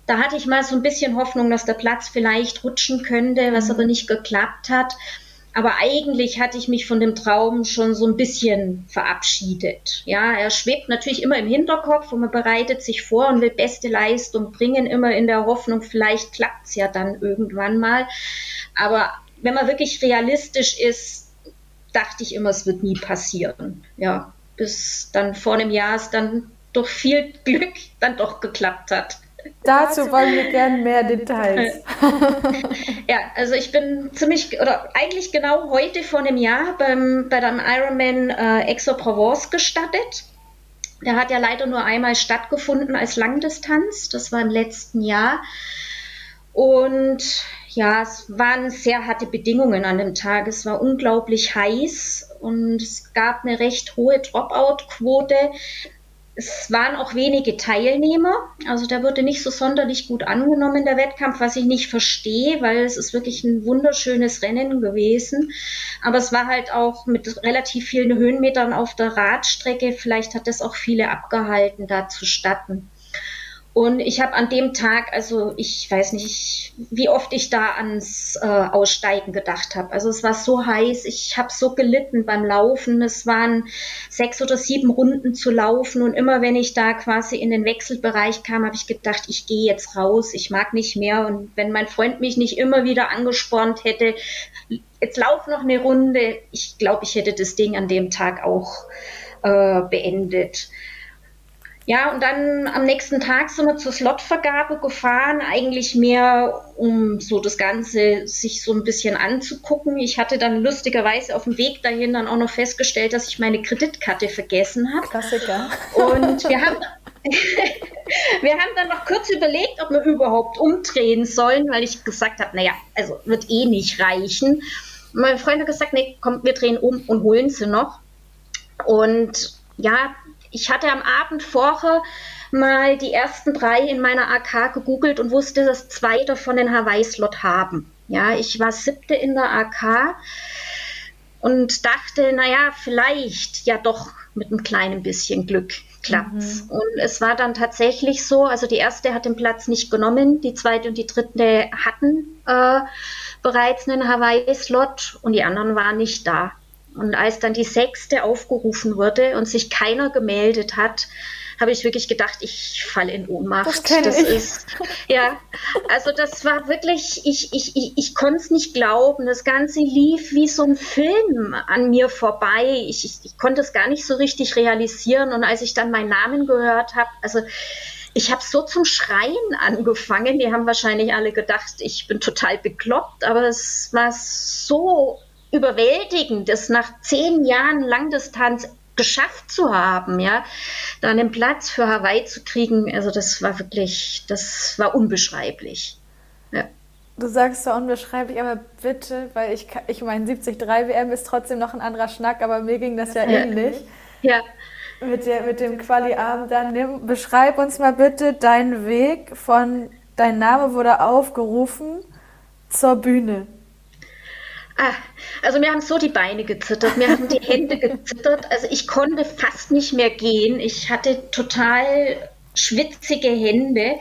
Da hatte ich mal so ein bisschen Hoffnung, dass der Platz vielleicht rutschen könnte, was mhm. aber nicht geklappt hat. Aber eigentlich hatte ich mich von dem Traum schon so ein bisschen verabschiedet. Ja, er schwebt natürlich immer im Hinterkopf und man bereitet sich vor und will beste Leistung bringen, immer in der Hoffnung, vielleicht klappt es ja dann irgendwann mal. Aber wenn man wirklich realistisch ist, dachte ich immer, es wird nie passieren. Ja, bis dann vor einem Jahr es dann durch viel Glück dann doch geklappt hat. Dazu wollen wir gerne mehr Details. ja, also ich bin ziemlich, oder eigentlich genau heute vor einem Jahr beim, bei dem Ironman äh, Aix-en-Provence gestartet. Der hat ja leider nur einmal stattgefunden als Langdistanz. Das war im letzten Jahr. Und ja, es waren sehr harte Bedingungen an dem Tag. Es war unglaublich heiß und es gab eine recht hohe Dropout-Quote es waren auch wenige Teilnehmer, also der wurde nicht so sonderlich gut angenommen, der Wettkampf, was ich nicht verstehe, weil es ist wirklich ein wunderschönes Rennen gewesen. Aber es war halt auch mit relativ vielen Höhenmetern auf der Radstrecke. Vielleicht hat das auch viele abgehalten, da zu starten. Und ich habe an dem Tag, also ich weiß nicht, wie oft ich da ans äh, Aussteigen gedacht habe. Also es war so heiß, ich habe so gelitten beim Laufen. Es waren sechs oder sieben Runden zu laufen und immer wenn ich da quasi in den Wechselbereich kam, habe ich gedacht, ich gehe jetzt raus, ich mag nicht mehr. Und wenn mein Freund mich nicht immer wieder angespornt hätte, jetzt lauf noch eine Runde, ich glaube, ich hätte das Ding an dem Tag auch äh, beendet. Ja, und dann am nächsten Tag sind wir zur Slotvergabe gefahren, eigentlich mehr, um so das Ganze sich so ein bisschen anzugucken. Ich hatte dann lustigerweise auf dem Weg dahin dann auch noch festgestellt, dass ich meine Kreditkarte vergessen habe. Klassiker. Und wir haben, wir haben dann noch kurz überlegt, ob wir überhaupt umdrehen sollen, weil ich gesagt habe, naja, also wird eh nicht reichen. Mein Freund hat gesagt, nee, komm, wir drehen um und holen sie noch. Und ja, ich hatte am Abend vorher mal die ersten drei in meiner AK gegoogelt und wusste, dass zwei davon den Hawaii-Slot haben. Ja, ich war siebte in der AK und dachte, naja, vielleicht ja doch mit einem kleinen bisschen Glück klappt's. Mhm. Und es war dann tatsächlich so, also die erste hat den Platz nicht genommen, die zweite und die dritte hatten äh, bereits einen Hawaii-Slot und die anderen waren nicht da. Und als dann die sechste aufgerufen wurde und sich keiner gemeldet hat, habe ich wirklich gedacht, ich falle in Ohnmacht. Das, das ich. ist ja, also das war wirklich, ich, ich, ich, ich konnte es nicht glauben. Das Ganze lief wie so ein Film an mir vorbei. Ich, ich, ich konnte es gar nicht so richtig realisieren. Und als ich dann meinen Namen gehört habe, also ich habe so zum Schreien angefangen. Die haben wahrscheinlich alle gedacht, ich bin total bekloppt, aber es war so überwältigend, das nach zehn Jahren Langdistanz geschafft zu haben, ja, dann einen Platz für Hawaii zu kriegen, also das war wirklich, das war unbeschreiblich. Ja. Du sagst zwar unbeschreiblich, aber bitte, weil ich, ich meine, 73 WM ist trotzdem noch ein anderer Schnack, aber mir ging das ja, ja. ähnlich. Ja. Mit, der, mit dem Quali-Abend, dann nimm, beschreib uns mal bitte deinen Weg von, dein Name wurde aufgerufen zur Bühne. Ah, also mir haben so die Beine gezittert, mir haben die Hände gezittert. Also ich konnte fast nicht mehr gehen. Ich hatte total schwitzige Hände.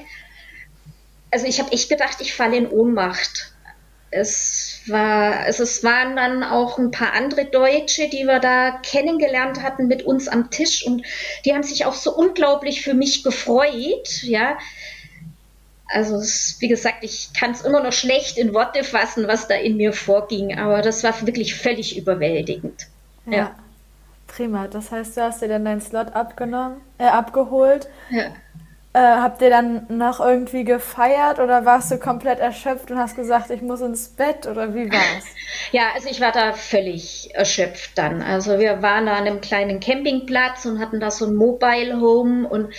Also ich habe echt gedacht, ich falle in Ohnmacht. Es war, also es waren dann auch ein paar andere Deutsche, die wir da kennengelernt hatten mit uns am Tisch und die haben sich auch so unglaublich für mich gefreut, ja. Also es, wie gesagt, ich kann es immer noch schlecht in Worte fassen, was da in mir vorging, aber das war wirklich völlig überwältigend. Ja. ja. Prima. Das heißt, du hast dir dann deinen Slot abgenommen, äh, abgeholt. Ja. Äh, habt ihr dann noch irgendwie gefeiert oder warst du komplett erschöpft und hast gesagt, ich muss ins Bett oder wie war's? Ja, also ich war da völlig erschöpft dann. Also wir waren da an einem kleinen Campingplatz und hatten da so ein Mobile Home und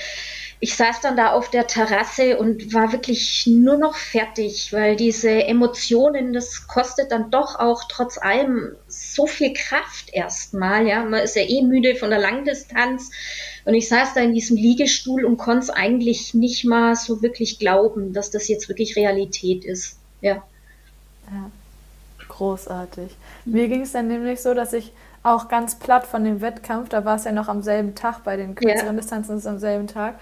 ich saß dann da auf der Terrasse und war wirklich nur noch fertig, weil diese Emotionen, das kostet dann doch auch trotz allem so viel Kraft erstmal. Ja, man ist ja eh müde von der Langdistanz. Und ich saß da in diesem Liegestuhl und konnte es eigentlich nicht mal so wirklich glauben, dass das jetzt wirklich Realität ist. Ja. ja. Großartig. Mir ging es dann nämlich so, dass ich auch ganz platt von dem Wettkampf, da war es ja noch am selben Tag bei den kürzeren ja. Distanzen, ist am selben Tag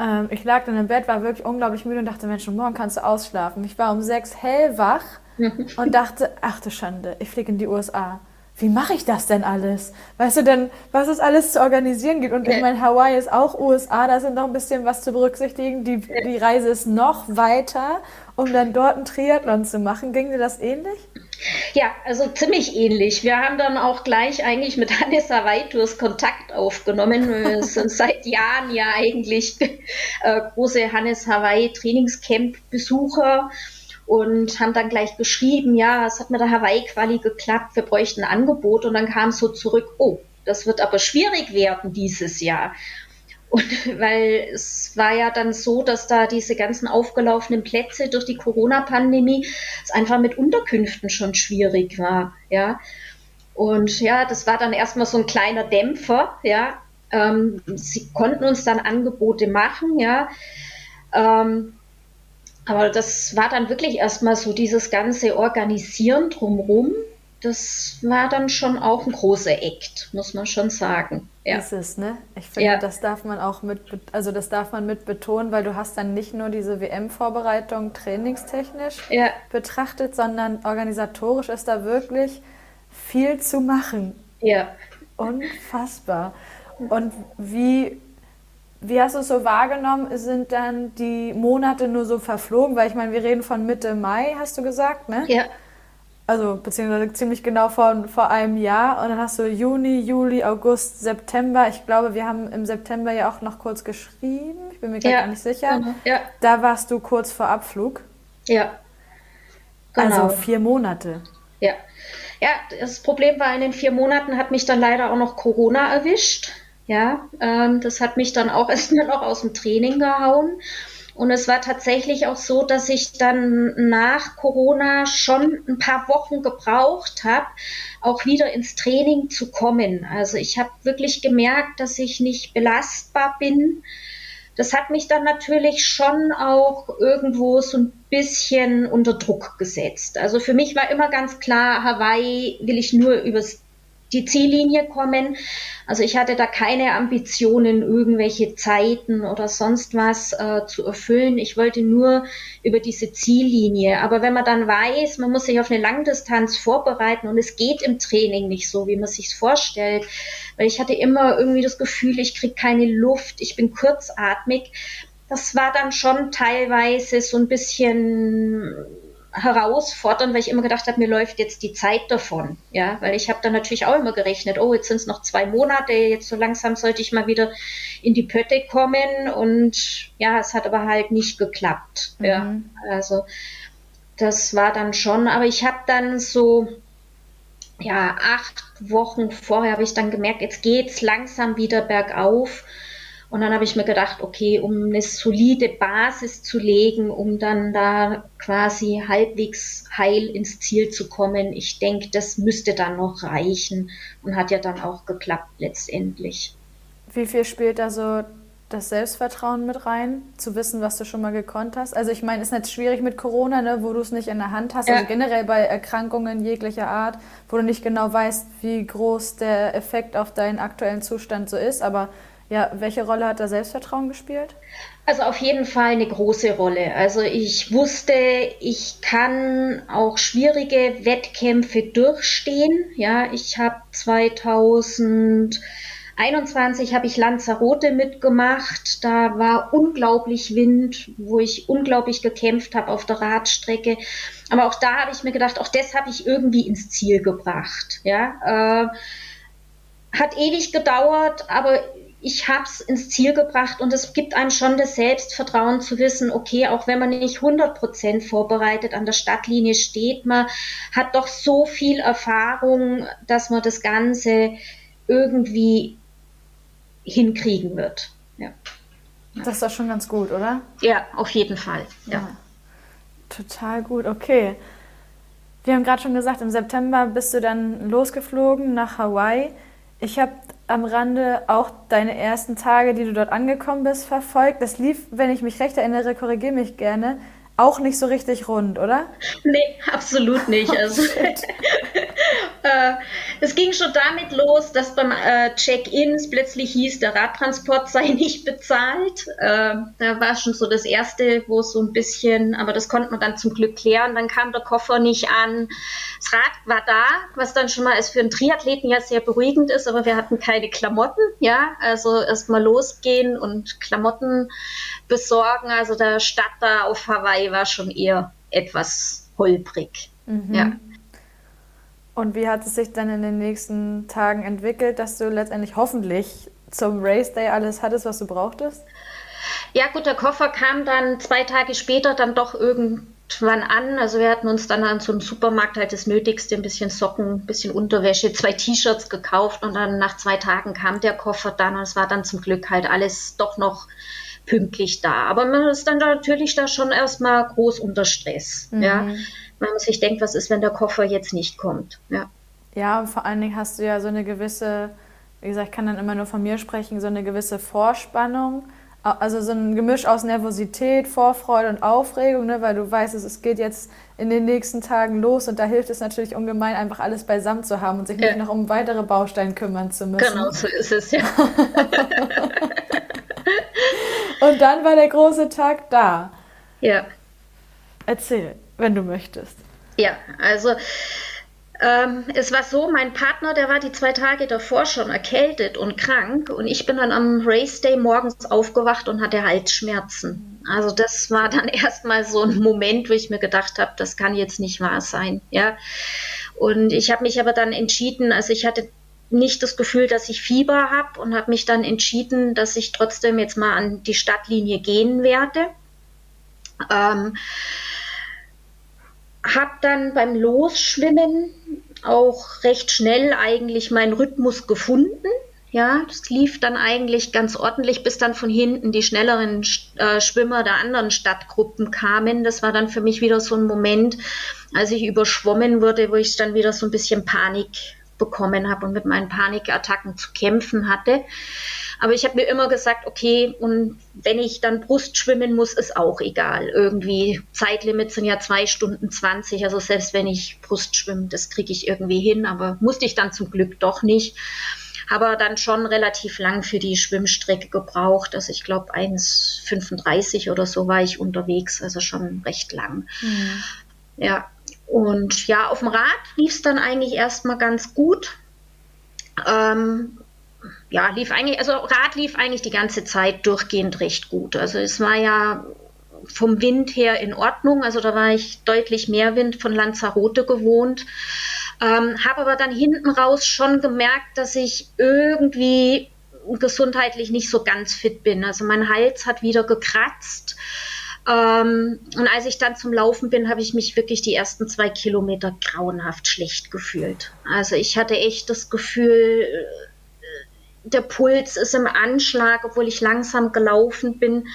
ähm, ich lag dann im Bett, war wirklich unglaublich müde und dachte, Mensch, morgen kannst du ausschlafen. Ich war um sechs hellwach und dachte, ach du Schande, ich fliege in die USA. Wie mache ich das denn alles? Weißt du denn, was es alles zu organisieren gibt? Und ich meine, Hawaii ist auch USA, da sind noch ein bisschen was zu berücksichtigen. Die, die Reise ist noch weiter, um dann dort einen Triathlon zu machen. Ging dir das ähnlich? Ja, also ziemlich ähnlich. Wir haben dann auch gleich eigentlich mit Hannes Hawaii Tours Kontakt aufgenommen. Wir sind seit Jahren ja eigentlich äh, große Hannes Hawaii Trainingscamp Besucher und haben dann gleich geschrieben, ja, es hat mit der Hawaii-Quali geklappt, wir bräuchten ein Angebot und dann kam so zurück, oh, das wird aber schwierig werden dieses Jahr. Und weil es war ja dann so, dass da diese ganzen aufgelaufenen Plätze durch die Corona-Pandemie es einfach mit Unterkünften schon schwierig war, ja. Und ja, das war dann erstmal so ein kleiner Dämpfer, ja. Ähm, sie konnten uns dann Angebote machen, ja. Ähm, aber das war dann wirklich erstmal so dieses ganze Organisieren drumherum das war dann schon auch ein großer Act, muss man schon sagen. Ja. Ist es, ne? Ich finde, ja. das darf man auch mit, also das darf man mit betonen, weil du hast dann nicht nur diese WM-Vorbereitung trainingstechnisch ja. betrachtet, sondern organisatorisch ist da wirklich viel zu machen. Ja. Unfassbar. Und wie, wie hast du es so wahrgenommen? Sind dann die Monate nur so verflogen? Weil ich meine, wir reden von Mitte Mai, hast du gesagt, ne? Ja also beziehungsweise ziemlich genau vor, vor einem Jahr. Und dann hast du Juni, Juli, August, September. Ich glaube, wir haben im September ja auch noch kurz geschrieben. Ich bin mir ja. gar nicht sicher. Mhm. Ja. Da warst du kurz vor Abflug. Ja. Genau. Also vier Monate. Ja. Ja, das Problem war, in den vier Monaten hat mich dann leider auch noch Corona erwischt. Ja, ähm, das hat mich dann auch erstmal noch aus dem Training gehauen. Und es war tatsächlich auch so, dass ich dann nach Corona schon ein paar Wochen gebraucht habe, auch wieder ins Training zu kommen. Also ich habe wirklich gemerkt, dass ich nicht belastbar bin. Das hat mich dann natürlich schon auch irgendwo so ein bisschen unter Druck gesetzt. Also für mich war immer ganz klar, Hawaii will ich nur übers die Ziellinie kommen. Also ich hatte da keine Ambitionen, irgendwelche Zeiten oder sonst was äh, zu erfüllen. Ich wollte nur über diese Ziellinie. Aber wenn man dann weiß, man muss sich auf eine Langdistanz vorbereiten und es geht im Training nicht so, wie man sich vorstellt, weil ich hatte immer irgendwie das Gefühl, ich kriege keine Luft, ich bin kurzatmig. Das war dann schon teilweise so ein bisschen herausfordern, weil ich immer gedacht habe, mir läuft jetzt die Zeit davon. Ja, weil ich habe dann natürlich auch immer gerechnet, oh, jetzt sind es noch zwei Monate, jetzt so langsam sollte ich mal wieder in die Pötte kommen und ja, es hat aber halt nicht geklappt. Mhm. Ja, also das war dann schon, aber ich habe dann so ja, acht Wochen vorher habe ich dann gemerkt, jetzt geht's langsam wieder bergauf und dann habe ich mir gedacht, okay, um eine solide Basis zu legen, um dann da quasi halbwegs heil ins Ziel zu kommen, ich denke, das müsste dann noch reichen und hat ja dann auch geklappt letztendlich. Wie viel spielt da so das Selbstvertrauen mit rein, zu wissen, was du schon mal gekonnt hast? Also ich meine, es ist nicht schwierig mit Corona, ne, wo du es nicht in der Hand hast, ja. also generell bei Erkrankungen jeglicher Art, wo du nicht genau weißt, wie groß der Effekt auf deinen aktuellen Zustand so ist, aber ja, welche Rolle hat da Selbstvertrauen gespielt? Also auf jeden Fall eine große Rolle. Also ich wusste, ich kann auch schwierige Wettkämpfe durchstehen. Ja, ich habe 2021 habe ich Lanzarote mitgemacht. Da war unglaublich Wind, wo ich unglaublich gekämpft habe auf der Radstrecke. Aber auch da habe ich mir gedacht, auch das habe ich irgendwie ins Ziel gebracht. Ja, äh, hat ewig gedauert, aber ich habe es ins Ziel gebracht und es gibt einem schon das Selbstvertrauen zu wissen, okay, auch wenn man nicht 100% vorbereitet an der Stadtlinie steht, man hat doch so viel Erfahrung, dass man das Ganze irgendwie hinkriegen wird. Ja. Das ist doch schon ganz gut, oder? Ja, auf jeden Fall. Ja. ja. Total gut, okay. Wir haben gerade schon gesagt, im September bist du dann losgeflogen nach Hawaii. Ich habe am Rande auch deine ersten Tage, die du dort angekommen bist, verfolgt. Das lief, wenn ich mich recht erinnere, korrigiere mich gerne, auch nicht so richtig rund, oder? Nee, absolut nicht. Also, äh, es ging schon damit los, dass beim äh, Check-ins plötzlich hieß, der Radtransport sei nicht bezahlt. Äh, da war schon so das Erste, wo es so ein bisschen, aber das konnte man dann zum Glück klären. Dann kam der Koffer nicht an. Das Rad war da, was dann schon mal ist für einen Triathleten ja sehr beruhigend ist, aber wir hatten keine Klamotten. Ja, also erst mal losgehen und Klamotten besorgen. Also der Stadt da auf Hawaii war schon eher etwas holprig. Mhm. Ja. Und wie hat es sich dann in den nächsten Tagen entwickelt, dass du letztendlich hoffentlich zum Race Day alles hattest, was du brauchtest? Ja, gut, der Koffer kam dann zwei Tage später dann doch irgendwann an. Also wir hatten uns dann an so einem Supermarkt halt das Nötigste, ein bisschen Socken, ein bisschen Unterwäsche, zwei T-Shirts gekauft und dann nach zwei Tagen kam der Koffer dann und es war dann zum Glück halt alles doch noch pünktlich da. Aber man ist dann natürlich da schon erstmal groß unter Stress. Mhm. Ja. Wenn man sich denkt, was ist, wenn der Koffer jetzt nicht kommt. Ja. Ja, vor allen Dingen hast du ja so eine gewisse, wie gesagt, ich kann dann immer nur von mir sprechen, so eine gewisse Vorspannung. Also so ein Gemisch aus Nervosität, Vorfreude und Aufregung, ne, weil du weißt, es geht jetzt in den nächsten Tagen los und da hilft es natürlich ungemein, einfach alles beisammen zu haben und sich nicht noch um weitere Bausteine kümmern zu müssen. Genau, so ist es, ja. Und dann war der große Tag da. Ja. Erzähl, wenn du möchtest. Ja, also ähm, es war so, mein Partner, der war die zwei Tage davor schon erkältet und krank und ich bin dann am Race Day morgens aufgewacht und hatte Halsschmerzen. Also das war dann erstmal so ein Moment, wo ich mir gedacht habe, das kann jetzt nicht wahr sein, ja. Und ich habe mich aber dann entschieden, also ich hatte nicht das Gefühl, dass ich Fieber habe und habe mich dann entschieden, dass ich trotzdem jetzt mal an die Stadtlinie gehen werde. Ähm, habe dann beim Losschwimmen auch recht schnell eigentlich meinen Rhythmus gefunden. Ja, das lief dann eigentlich ganz ordentlich, bis dann von hinten die schnelleren äh, Schwimmer der anderen Stadtgruppen kamen. Das war dann für mich wieder so ein Moment, als ich überschwommen wurde, wo ich dann wieder so ein bisschen Panik bekommen habe und mit meinen Panikattacken zu kämpfen hatte. Aber ich habe mir immer gesagt, okay, und wenn ich dann Brust schwimmen muss, ist auch egal. Irgendwie Zeitlimit sind ja zwei Stunden 20. Also selbst wenn ich Brust schwimme, das kriege ich irgendwie hin. Aber musste ich dann zum Glück doch nicht. Aber dann schon relativ lang für die Schwimmstrecke gebraucht. Also ich glaube 1,35 oder so war ich unterwegs. Also schon recht lang. Mhm. Ja. Und ja, auf dem Rad lief es dann eigentlich erstmal ganz gut. Ähm, ja, lief eigentlich, also Rad lief eigentlich die ganze Zeit durchgehend recht gut. Also es war ja vom Wind her in Ordnung. Also da war ich deutlich mehr Wind von Lanzarote gewohnt. Ähm, Habe aber dann hinten raus schon gemerkt, dass ich irgendwie gesundheitlich nicht so ganz fit bin. Also mein Hals hat wieder gekratzt. Ähm, und als ich dann zum Laufen bin, habe ich mich wirklich die ersten zwei Kilometer grauenhaft schlecht gefühlt. Also ich hatte echt das Gefühl, der Puls ist im Anschlag, obwohl ich langsam gelaufen bin.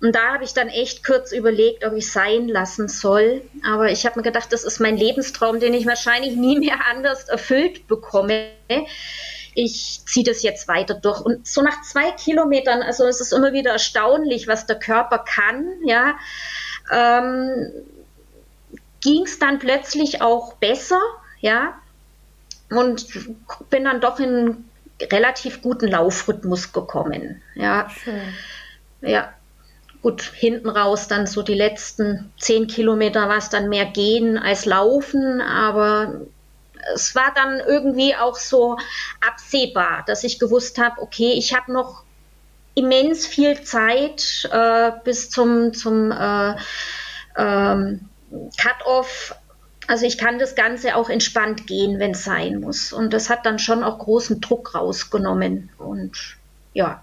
Und da habe ich dann echt kurz überlegt, ob ich sein lassen soll. Aber ich habe mir gedacht, das ist mein Lebenstraum, den ich wahrscheinlich nie mehr anders erfüllt bekomme. Ich ziehe das jetzt weiter durch. Und so nach zwei Kilometern, also es ist immer wieder erstaunlich, was der Körper kann, ja, ähm, ging es dann plötzlich auch besser, ja. Und bin dann doch in relativ guten Laufrhythmus gekommen. Ja. Schön. Ja. Gut, hinten raus dann so die letzten zehn Kilometer war es dann mehr gehen als laufen, aber es war dann irgendwie auch so absehbar, dass ich gewusst habe, okay, ich habe noch immens viel Zeit äh, bis zum, zum äh, ähm, Cut-off also ich kann das Ganze auch entspannt gehen, wenn es sein muss. Und das hat dann schon auch großen Druck rausgenommen. Und ja,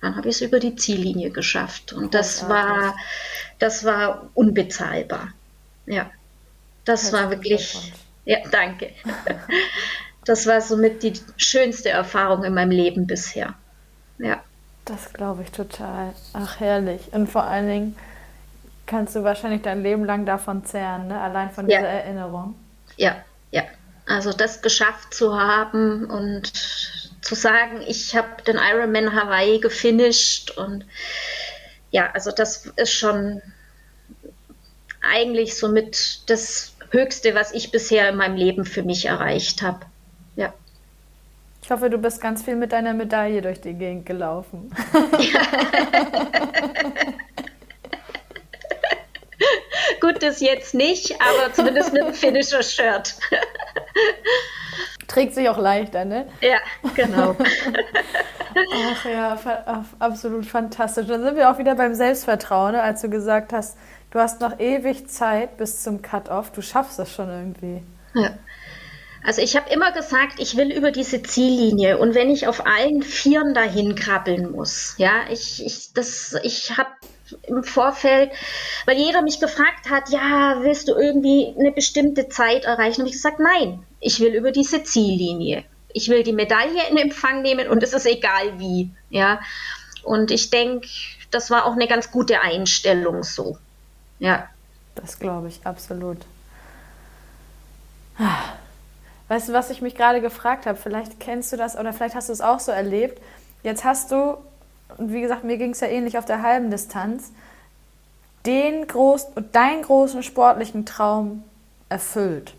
dann habe ich es über die Ziellinie geschafft. Und das war, das war unbezahlbar. Ja, das, das war wirklich. Ja, danke. das war somit die schönste Erfahrung in meinem Leben bisher. Ja. Das glaube ich total. Ach, herrlich. Und vor allen Dingen kannst du wahrscheinlich dein Leben lang davon zehren, ne? allein von dieser ja. Erinnerung. Ja, ja. Also das geschafft zu haben und zu sagen, ich habe den Ironman Hawaii gefinisht und ja, also das ist schon eigentlich somit das Höchste, was ich bisher in meinem Leben für mich erreicht habe. Ja. Ich hoffe, du bist ganz viel mit deiner Medaille durch die Gegend gelaufen. Ja. Gut, das jetzt nicht, aber zumindest mit einem Finisher-Shirt. Trägt sich auch leichter, ne? Ja, genau. Ach ja, absolut fantastisch. Dann sind wir auch wieder beim Selbstvertrauen, ne? als du gesagt hast, du hast noch ewig Zeit bis zum Cut-Off. Du schaffst das schon irgendwie. Ja. Also ich habe immer gesagt, ich will über diese Ziellinie und wenn ich auf allen Vieren dahin krabbeln muss, ja, ich, ich, ich habe im Vorfeld, weil jeder mich gefragt hat, ja, willst du irgendwie eine bestimmte Zeit erreichen? Und ich gesagt, nein, ich will über diese Ziellinie. Ich will die Medaille in Empfang nehmen und es ist egal wie, ja. Und ich denke, das war auch eine ganz gute Einstellung so. Ja. Das glaube ich, absolut. Weißt du, was ich mich gerade gefragt habe? Vielleicht kennst du das oder vielleicht hast du es auch so erlebt. Jetzt hast du und wie gesagt, mir ging es ja ähnlich auf der halben Distanz, den groß, deinen großen sportlichen Traum erfüllt.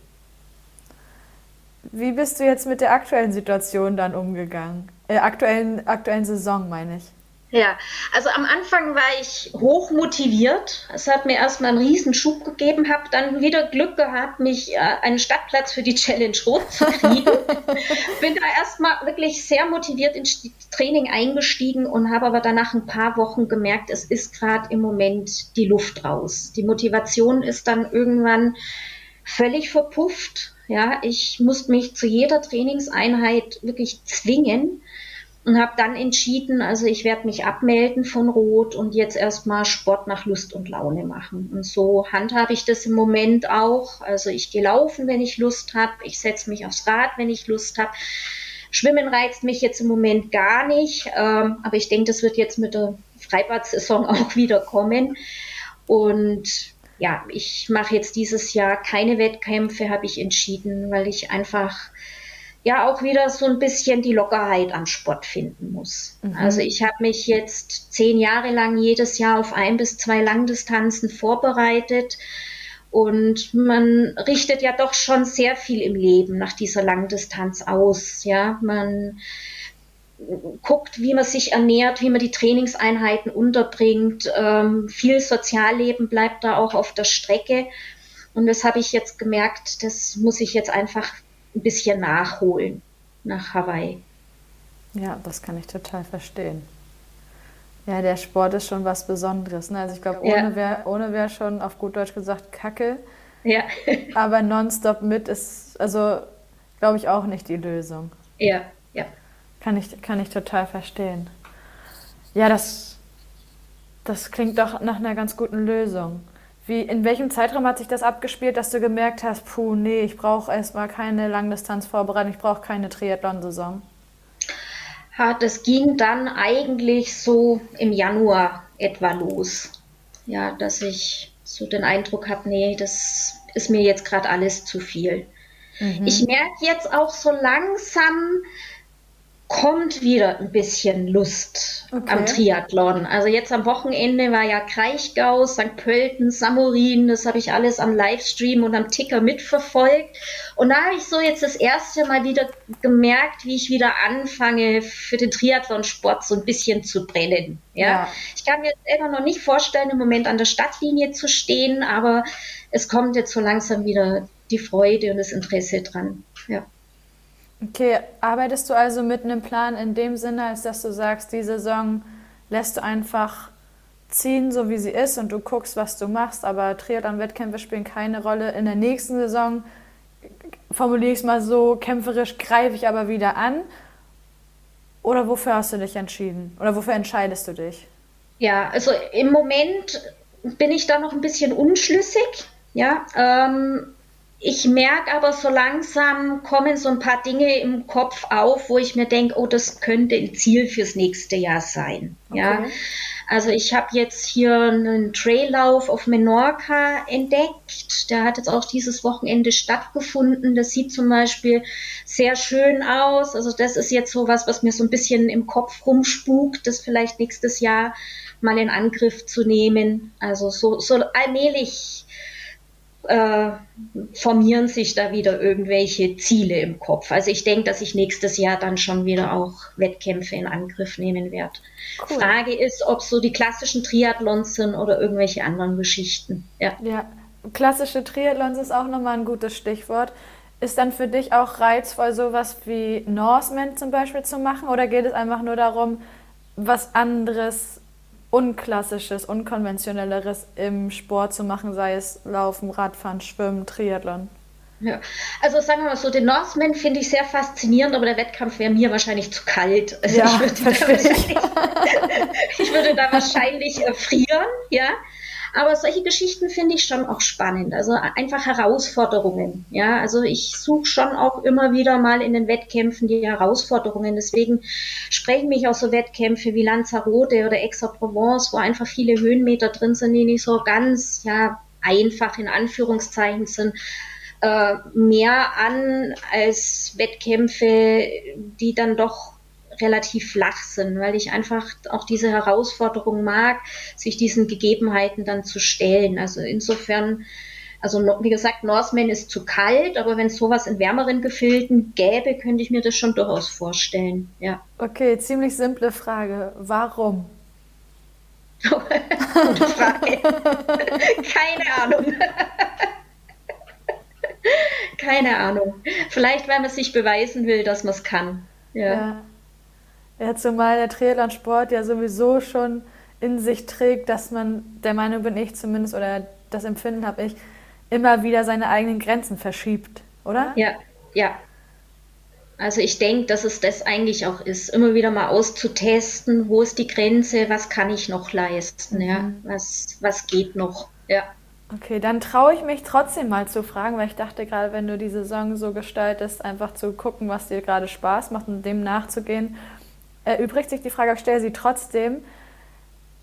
Wie bist du jetzt mit der aktuellen Situation dann umgegangen? Äh, aktuellen, aktuellen Saison, meine ich. Ja, also am Anfang war ich hoch motiviert. Es hat mir erstmal einen riesen Schub gegeben, habe dann wieder Glück gehabt, mich äh, einen Stadtplatz für die Challenge Rot zu kriegen. Bin da erstmal wirklich sehr motiviert ins Training eingestiegen und habe aber danach ein paar Wochen gemerkt, es ist gerade im Moment die Luft raus. Die Motivation ist dann irgendwann völlig verpufft. Ja, ich musste mich zu jeder Trainingseinheit wirklich zwingen und habe dann entschieden, also ich werde mich abmelden von Rot und jetzt erstmal Sport nach Lust und Laune machen. Und so handhabe ich das im Moment auch. Also ich gehe laufen, wenn ich Lust habe, ich setze mich aufs Rad, wenn ich Lust habe. Schwimmen reizt mich jetzt im Moment gar nicht, ähm, aber ich denke, das wird jetzt mit der Freibad-Saison auch wieder kommen. Und ja, ich mache jetzt dieses Jahr keine Wettkämpfe, habe ich entschieden, weil ich einfach ja auch wieder so ein bisschen die Lockerheit am Sport finden muss. Mhm. Also ich habe mich jetzt zehn Jahre lang jedes Jahr auf ein bis zwei Langdistanzen vorbereitet. Und man richtet ja doch schon sehr viel im Leben nach dieser Langdistanz aus. Ja, man guckt, wie man sich ernährt, wie man die Trainingseinheiten unterbringt. Ähm, viel Sozialleben bleibt da auch auf der Strecke. Und das habe ich jetzt gemerkt, das muss ich jetzt einfach ein bisschen nachholen nach Hawaii. Ja, das kann ich total verstehen. Ja, der Sport ist schon was Besonderes. Ne? Also ich glaube, ohne ja. wäre ohne wär schon auf gut Deutsch gesagt Kacke. Ja. Aber nonstop mit ist, also glaube ich, auch nicht die Lösung. Ja, ja. Kann ich, kann ich total verstehen. Ja, das, das klingt doch nach einer ganz guten Lösung. Wie, in welchem Zeitraum hat sich das abgespielt, dass du gemerkt hast, puh, nee, ich brauche erstmal keine Langdistanzvorbereitung, ich brauche keine Triathlon-Saison? Das ging dann eigentlich so im Januar etwa los. Ja, dass ich so den Eindruck habe, nee, das ist mir jetzt gerade alles zu viel. Mhm. Ich merke jetzt auch so langsam, kommt wieder ein bisschen Lust okay. am Triathlon. Also jetzt am Wochenende war ja Kraichgau, St. Pölten, Samurin, das habe ich alles am Livestream und am Ticker mitverfolgt. Und da habe ich so jetzt das erste Mal wieder gemerkt, wie ich wieder anfange, für den Triathlonsport so ein bisschen zu brennen. Ja? ja. Ich kann mir selber noch nicht vorstellen, im Moment an der Stadtlinie zu stehen, aber es kommt jetzt so langsam wieder die Freude und das Interesse dran. Ja. Okay, arbeitest du also mit einem Plan in dem Sinne, als dass du sagst, die Saison lässt du einfach ziehen, so wie sie ist und du guckst, was du machst, aber Triathlon-Wettkämpfe spielen keine Rolle. In der nächsten Saison formuliere ich es mal so, kämpferisch greife ich aber wieder an. Oder wofür hast du dich entschieden? Oder wofür entscheidest du dich? Ja, also im Moment bin ich da noch ein bisschen unschlüssig. Ja, ähm, ich merke aber so langsam kommen so ein paar Dinge im Kopf auf, wo ich mir denke, oh, das könnte ein Ziel fürs nächste Jahr sein. Okay. Ja. Also ich habe jetzt hier einen Traillauf auf Menorca entdeckt. Der hat jetzt auch dieses Wochenende stattgefunden. Das sieht zum Beispiel sehr schön aus. Also das ist jetzt so was, was mir so ein bisschen im Kopf rumspukt, das vielleicht nächstes Jahr mal in Angriff zu nehmen. Also so, so allmählich äh, formieren sich da wieder irgendwelche Ziele im Kopf. Also ich denke, dass ich nächstes Jahr dann schon wieder auch Wettkämpfe in Angriff nehmen werde. Cool. Frage ist, ob so die klassischen Triathlons sind oder irgendwelche anderen Geschichten. Ja. ja. Klassische Triathlons ist auch nochmal ein gutes Stichwort. Ist dann für dich auch reizvoll, sowas wie Norseman zum Beispiel zu machen? Oder geht es einfach nur darum, was anderes Unklassisches, Unkonventionelleres im Sport zu machen, sei es Laufen, Radfahren, Schwimmen, Triathlon? Ja, also sagen wir mal so, den Norseman finde ich sehr faszinierend, aber der Wettkampf wäre mir wahrscheinlich zu kalt. Also ja, ich, würde ich. ich würde da wahrscheinlich äh, frieren, ja. Aber solche Geschichten finde ich schon auch spannend. Also einfach Herausforderungen. Ja, also ich suche schon auch immer wieder mal in den Wettkämpfen die Herausforderungen. Deswegen sprechen mich auch so Wettkämpfe wie Lanzarote oder Aix-en-Provence, wo einfach viele Höhenmeter drin sind, die nicht so ganz, ja, einfach in Anführungszeichen sind, äh, mehr an als Wettkämpfe, die dann doch relativ flach sind, weil ich einfach auch diese Herausforderung mag, sich diesen Gegebenheiten dann zu stellen. Also insofern, also wie gesagt, Norseman ist zu kalt, aber wenn es sowas in wärmeren Gefilden gäbe, könnte ich mir das schon durchaus vorstellen. Ja. Okay, ziemlich simple Frage. Warum? Gute Frage. Keine Ahnung. Keine Ahnung. Vielleicht, weil man sich beweisen will, dass man es kann. Ja. ja. Ja, zumal der Triathlon-Sport ja sowieso schon in sich trägt, dass man, der Meinung bin ich zumindest, oder das Empfinden habe ich, immer wieder seine eigenen Grenzen verschiebt, oder? Ja, ja. Also ich denke, dass es das eigentlich auch ist, immer wieder mal auszutesten, wo ist die Grenze, was kann ich noch leisten, mhm. ja, was, was geht noch, ja. Okay, dann traue ich mich trotzdem mal zu fragen, weil ich dachte gerade, wenn du die Saison so gestaltest, einfach zu gucken, was dir gerade Spaß macht und dem nachzugehen, erübrigt sich die Frage, ich stelle sie trotzdem.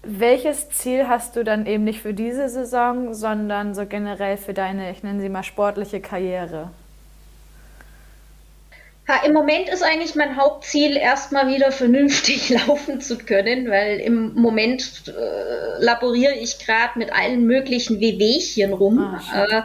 Welches Ziel hast du dann eben nicht für diese Saison, sondern so generell für deine, ich nenne sie mal sportliche Karriere? Ja, Im Moment ist eigentlich mein Hauptziel, erstmal wieder vernünftig laufen zu können, weil im Moment äh, laboriere ich gerade mit allen möglichen Wehwehchen rum. Ah, äh,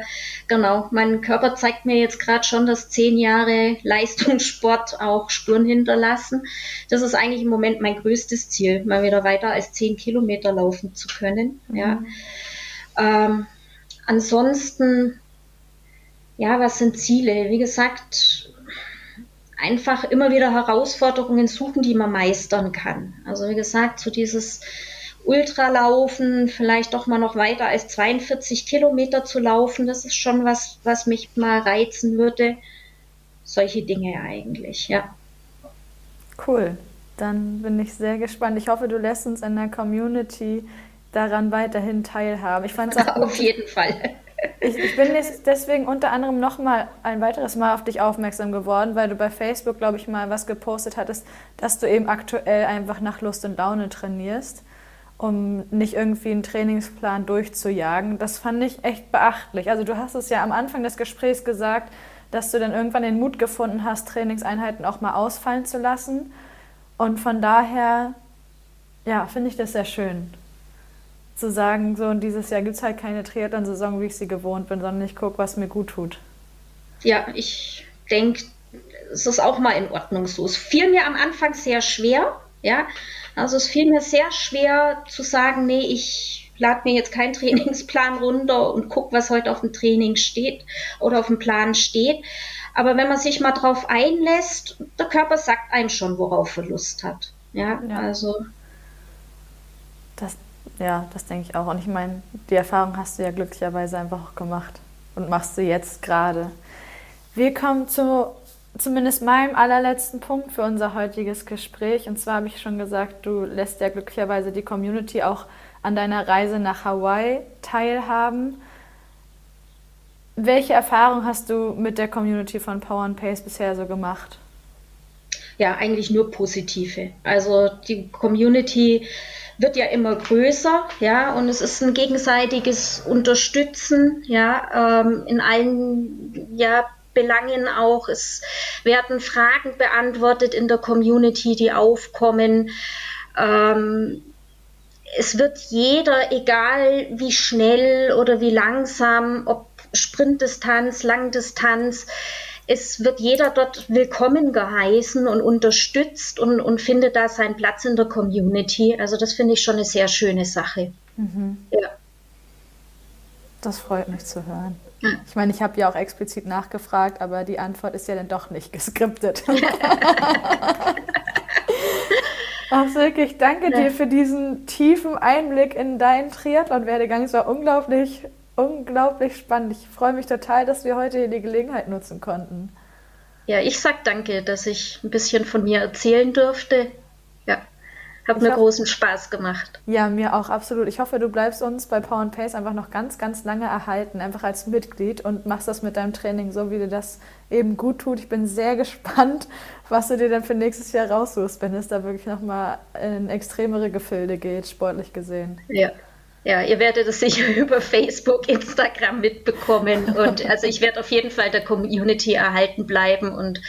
genau, mein Körper zeigt mir jetzt gerade schon, dass zehn Jahre Leistungssport auch Spuren hinterlassen. Das ist eigentlich im Moment mein größtes Ziel, mal wieder weiter als zehn Kilometer laufen zu können. Mhm. Ja. Ähm, ansonsten, ja, was sind Ziele? Wie gesagt, einfach immer wieder Herausforderungen suchen, die man meistern kann. Also wie gesagt, so dieses Ultralaufen, vielleicht doch mal noch weiter als 42 Kilometer zu laufen, das ist schon was, was mich mal reizen würde. Solche Dinge eigentlich, ja. Cool. Dann bin ich sehr gespannt. Ich hoffe, du lässt uns in der Community daran weiterhin teilhaben. Ich fand es auch auf jeden Fall. Ich, ich bin deswegen unter anderem noch mal ein weiteres Mal auf dich aufmerksam geworden, weil du bei Facebook, glaube ich, mal was gepostet hattest, dass du eben aktuell einfach nach Lust und Laune trainierst, um nicht irgendwie einen Trainingsplan durchzujagen. Das fand ich echt beachtlich. Also du hast es ja am Anfang des Gesprächs gesagt, dass du dann irgendwann den Mut gefunden hast, Trainingseinheiten auch mal ausfallen zu lassen. Und von daher, ja, finde ich das sehr schön zu sagen, so und dieses Jahr gibt es halt keine Triathlon-Saison, wie ich sie gewohnt bin, sondern ich gucke, was mir gut tut. Ja, ich denke, es ist auch mal in Ordnung so. Es fiel mir am Anfang sehr schwer, ja. Also es fiel mir sehr schwer zu sagen, nee, ich lade mir jetzt keinen Trainingsplan runter und gucke, was heute auf dem Training steht oder auf dem Plan steht. Aber wenn man sich mal drauf einlässt, der Körper sagt einem schon, worauf er Lust hat. Ja, ja. also. Das, ja, das denke ich auch. Und ich meine, die Erfahrung hast du ja glücklicherweise einfach auch gemacht und machst du jetzt gerade. Wir kommen zu zumindest meinem allerletzten Punkt für unser heutiges Gespräch. Und zwar habe ich schon gesagt, du lässt ja glücklicherweise die Community auch an deiner Reise nach Hawaii teilhaben. Welche Erfahrung hast du mit der Community von Power and Pace bisher so gemacht? Ja, eigentlich nur positive. Also die Community wird ja immer größer, ja, und es ist ein gegenseitiges Unterstützen, ja, ähm, in allen, ja, Belangen auch. Es werden Fragen beantwortet in der Community, die aufkommen. Ähm, es wird jeder, egal wie schnell oder wie langsam, ob Sprintdistanz, Langdistanz, es wird jeder dort willkommen geheißen und unterstützt und, und findet da seinen Platz in der Community. Also das finde ich schon eine sehr schöne Sache. Mhm. Ja. Das freut mich zu hören. Ich meine, ich habe ja auch explizit nachgefragt, aber die Antwort ist ja dann doch nicht geskriptet. Ach, Silke, ich danke ja. dir für diesen tiefen Einblick in deinen Triathlon-Werdegang. Es war unglaublich unglaublich spannend. Ich freue mich total, dass wir heute hier die Gelegenheit nutzen konnten. Ja, ich sag danke, dass ich ein bisschen von mir erzählen durfte. Ja, hat mir großen Spaß gemacht. Ja, mir auch absolut. Ich hoffe, du bleibst uns bei Power and Pace einfach noch ganz, ganz lange erhalten, einfach als Mitglied und machst das mit deinem Training so, wie dir das eben gut tut. Ich bin sehr gespannt, was du dir dann für nächstes Jahr raussuchst, wenn es da wirklich nochmal in extremere Gefilde geht, sportlich gesehen. Ja. Ja, ihr werdet es sicher über Facebook, Instagram mitbekommen. Und also ich werde auf jeden Fall der Community erhalten bleiben und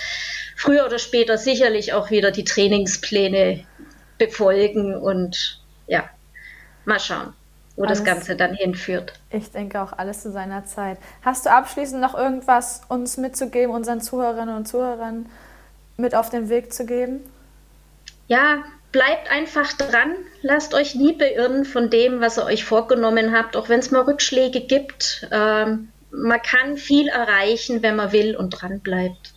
früher oder später sicherlich auch wieder die Trainingspläne befolgen und ja, mal schauen, wo alles, das Ganze dann hinführt. Ich denke auch alles zu seiner Zeit. Hast du abschließend noch irgendwas uns mitzugeben, unseren Zuhörerinnen und Zuhörern mit auf den Weg zu geben? Ja, bleibt einfach dran, lasst euch nie beirren von dem, was ihr euch vorgenommen habt, auch wenn es mal Rückschläge gibt. Ähm, man kann viel erreichen, wenn man will und dran bleibt.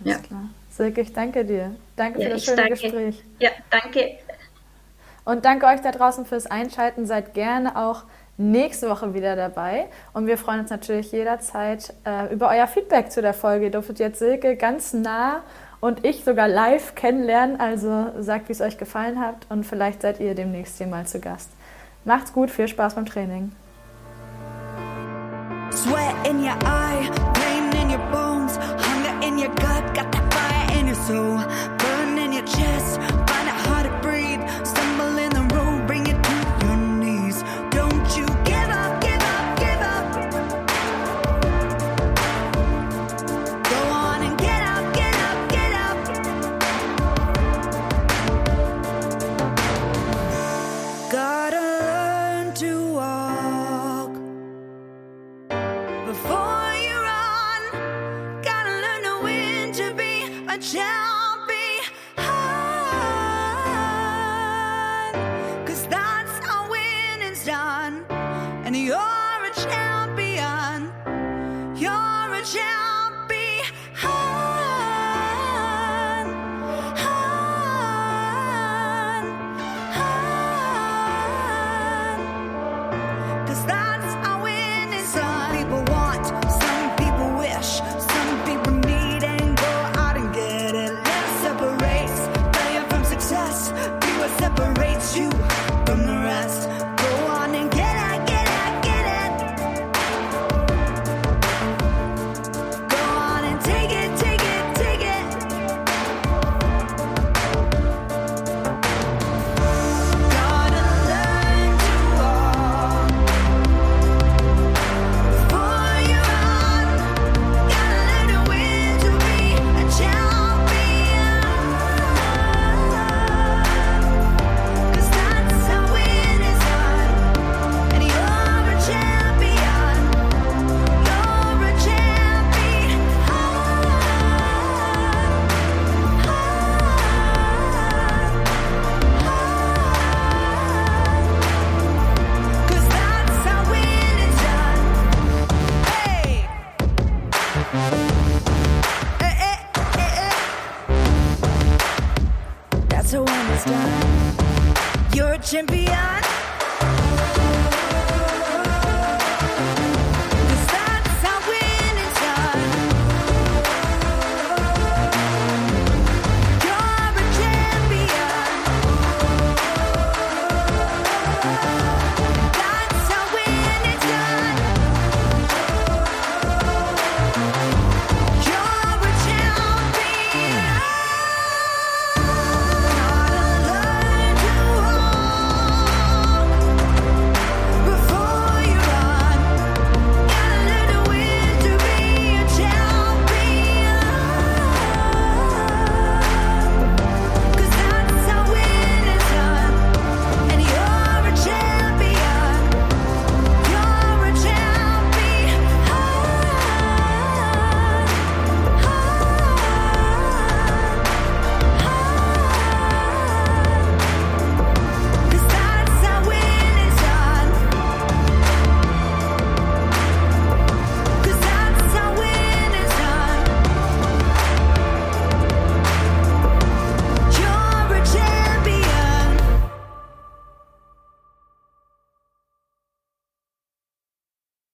Alles ja. klar. Silke, ich danke dir. Danke ja, für das schöne danke. Gespräch. Ja, danke. Und danke euch da draußen fürs Einschalten. Seid gerne auch nächste Woche wieder dabei. Und wir freuen uns natürlich jederzeit äh, über euer Feedback zu der Folge. Ihr dürftet jetzt Silke ganz nah und ich sogar live kennenlernen. Also sagt, wie es euch gefallen hat und vielleicht seid ihr demnächst hier mal zu Gast. Macht's gut, viel Spaß beim Training. in your eye, pain in your bones, hunger in your gut, got that fire in your soul,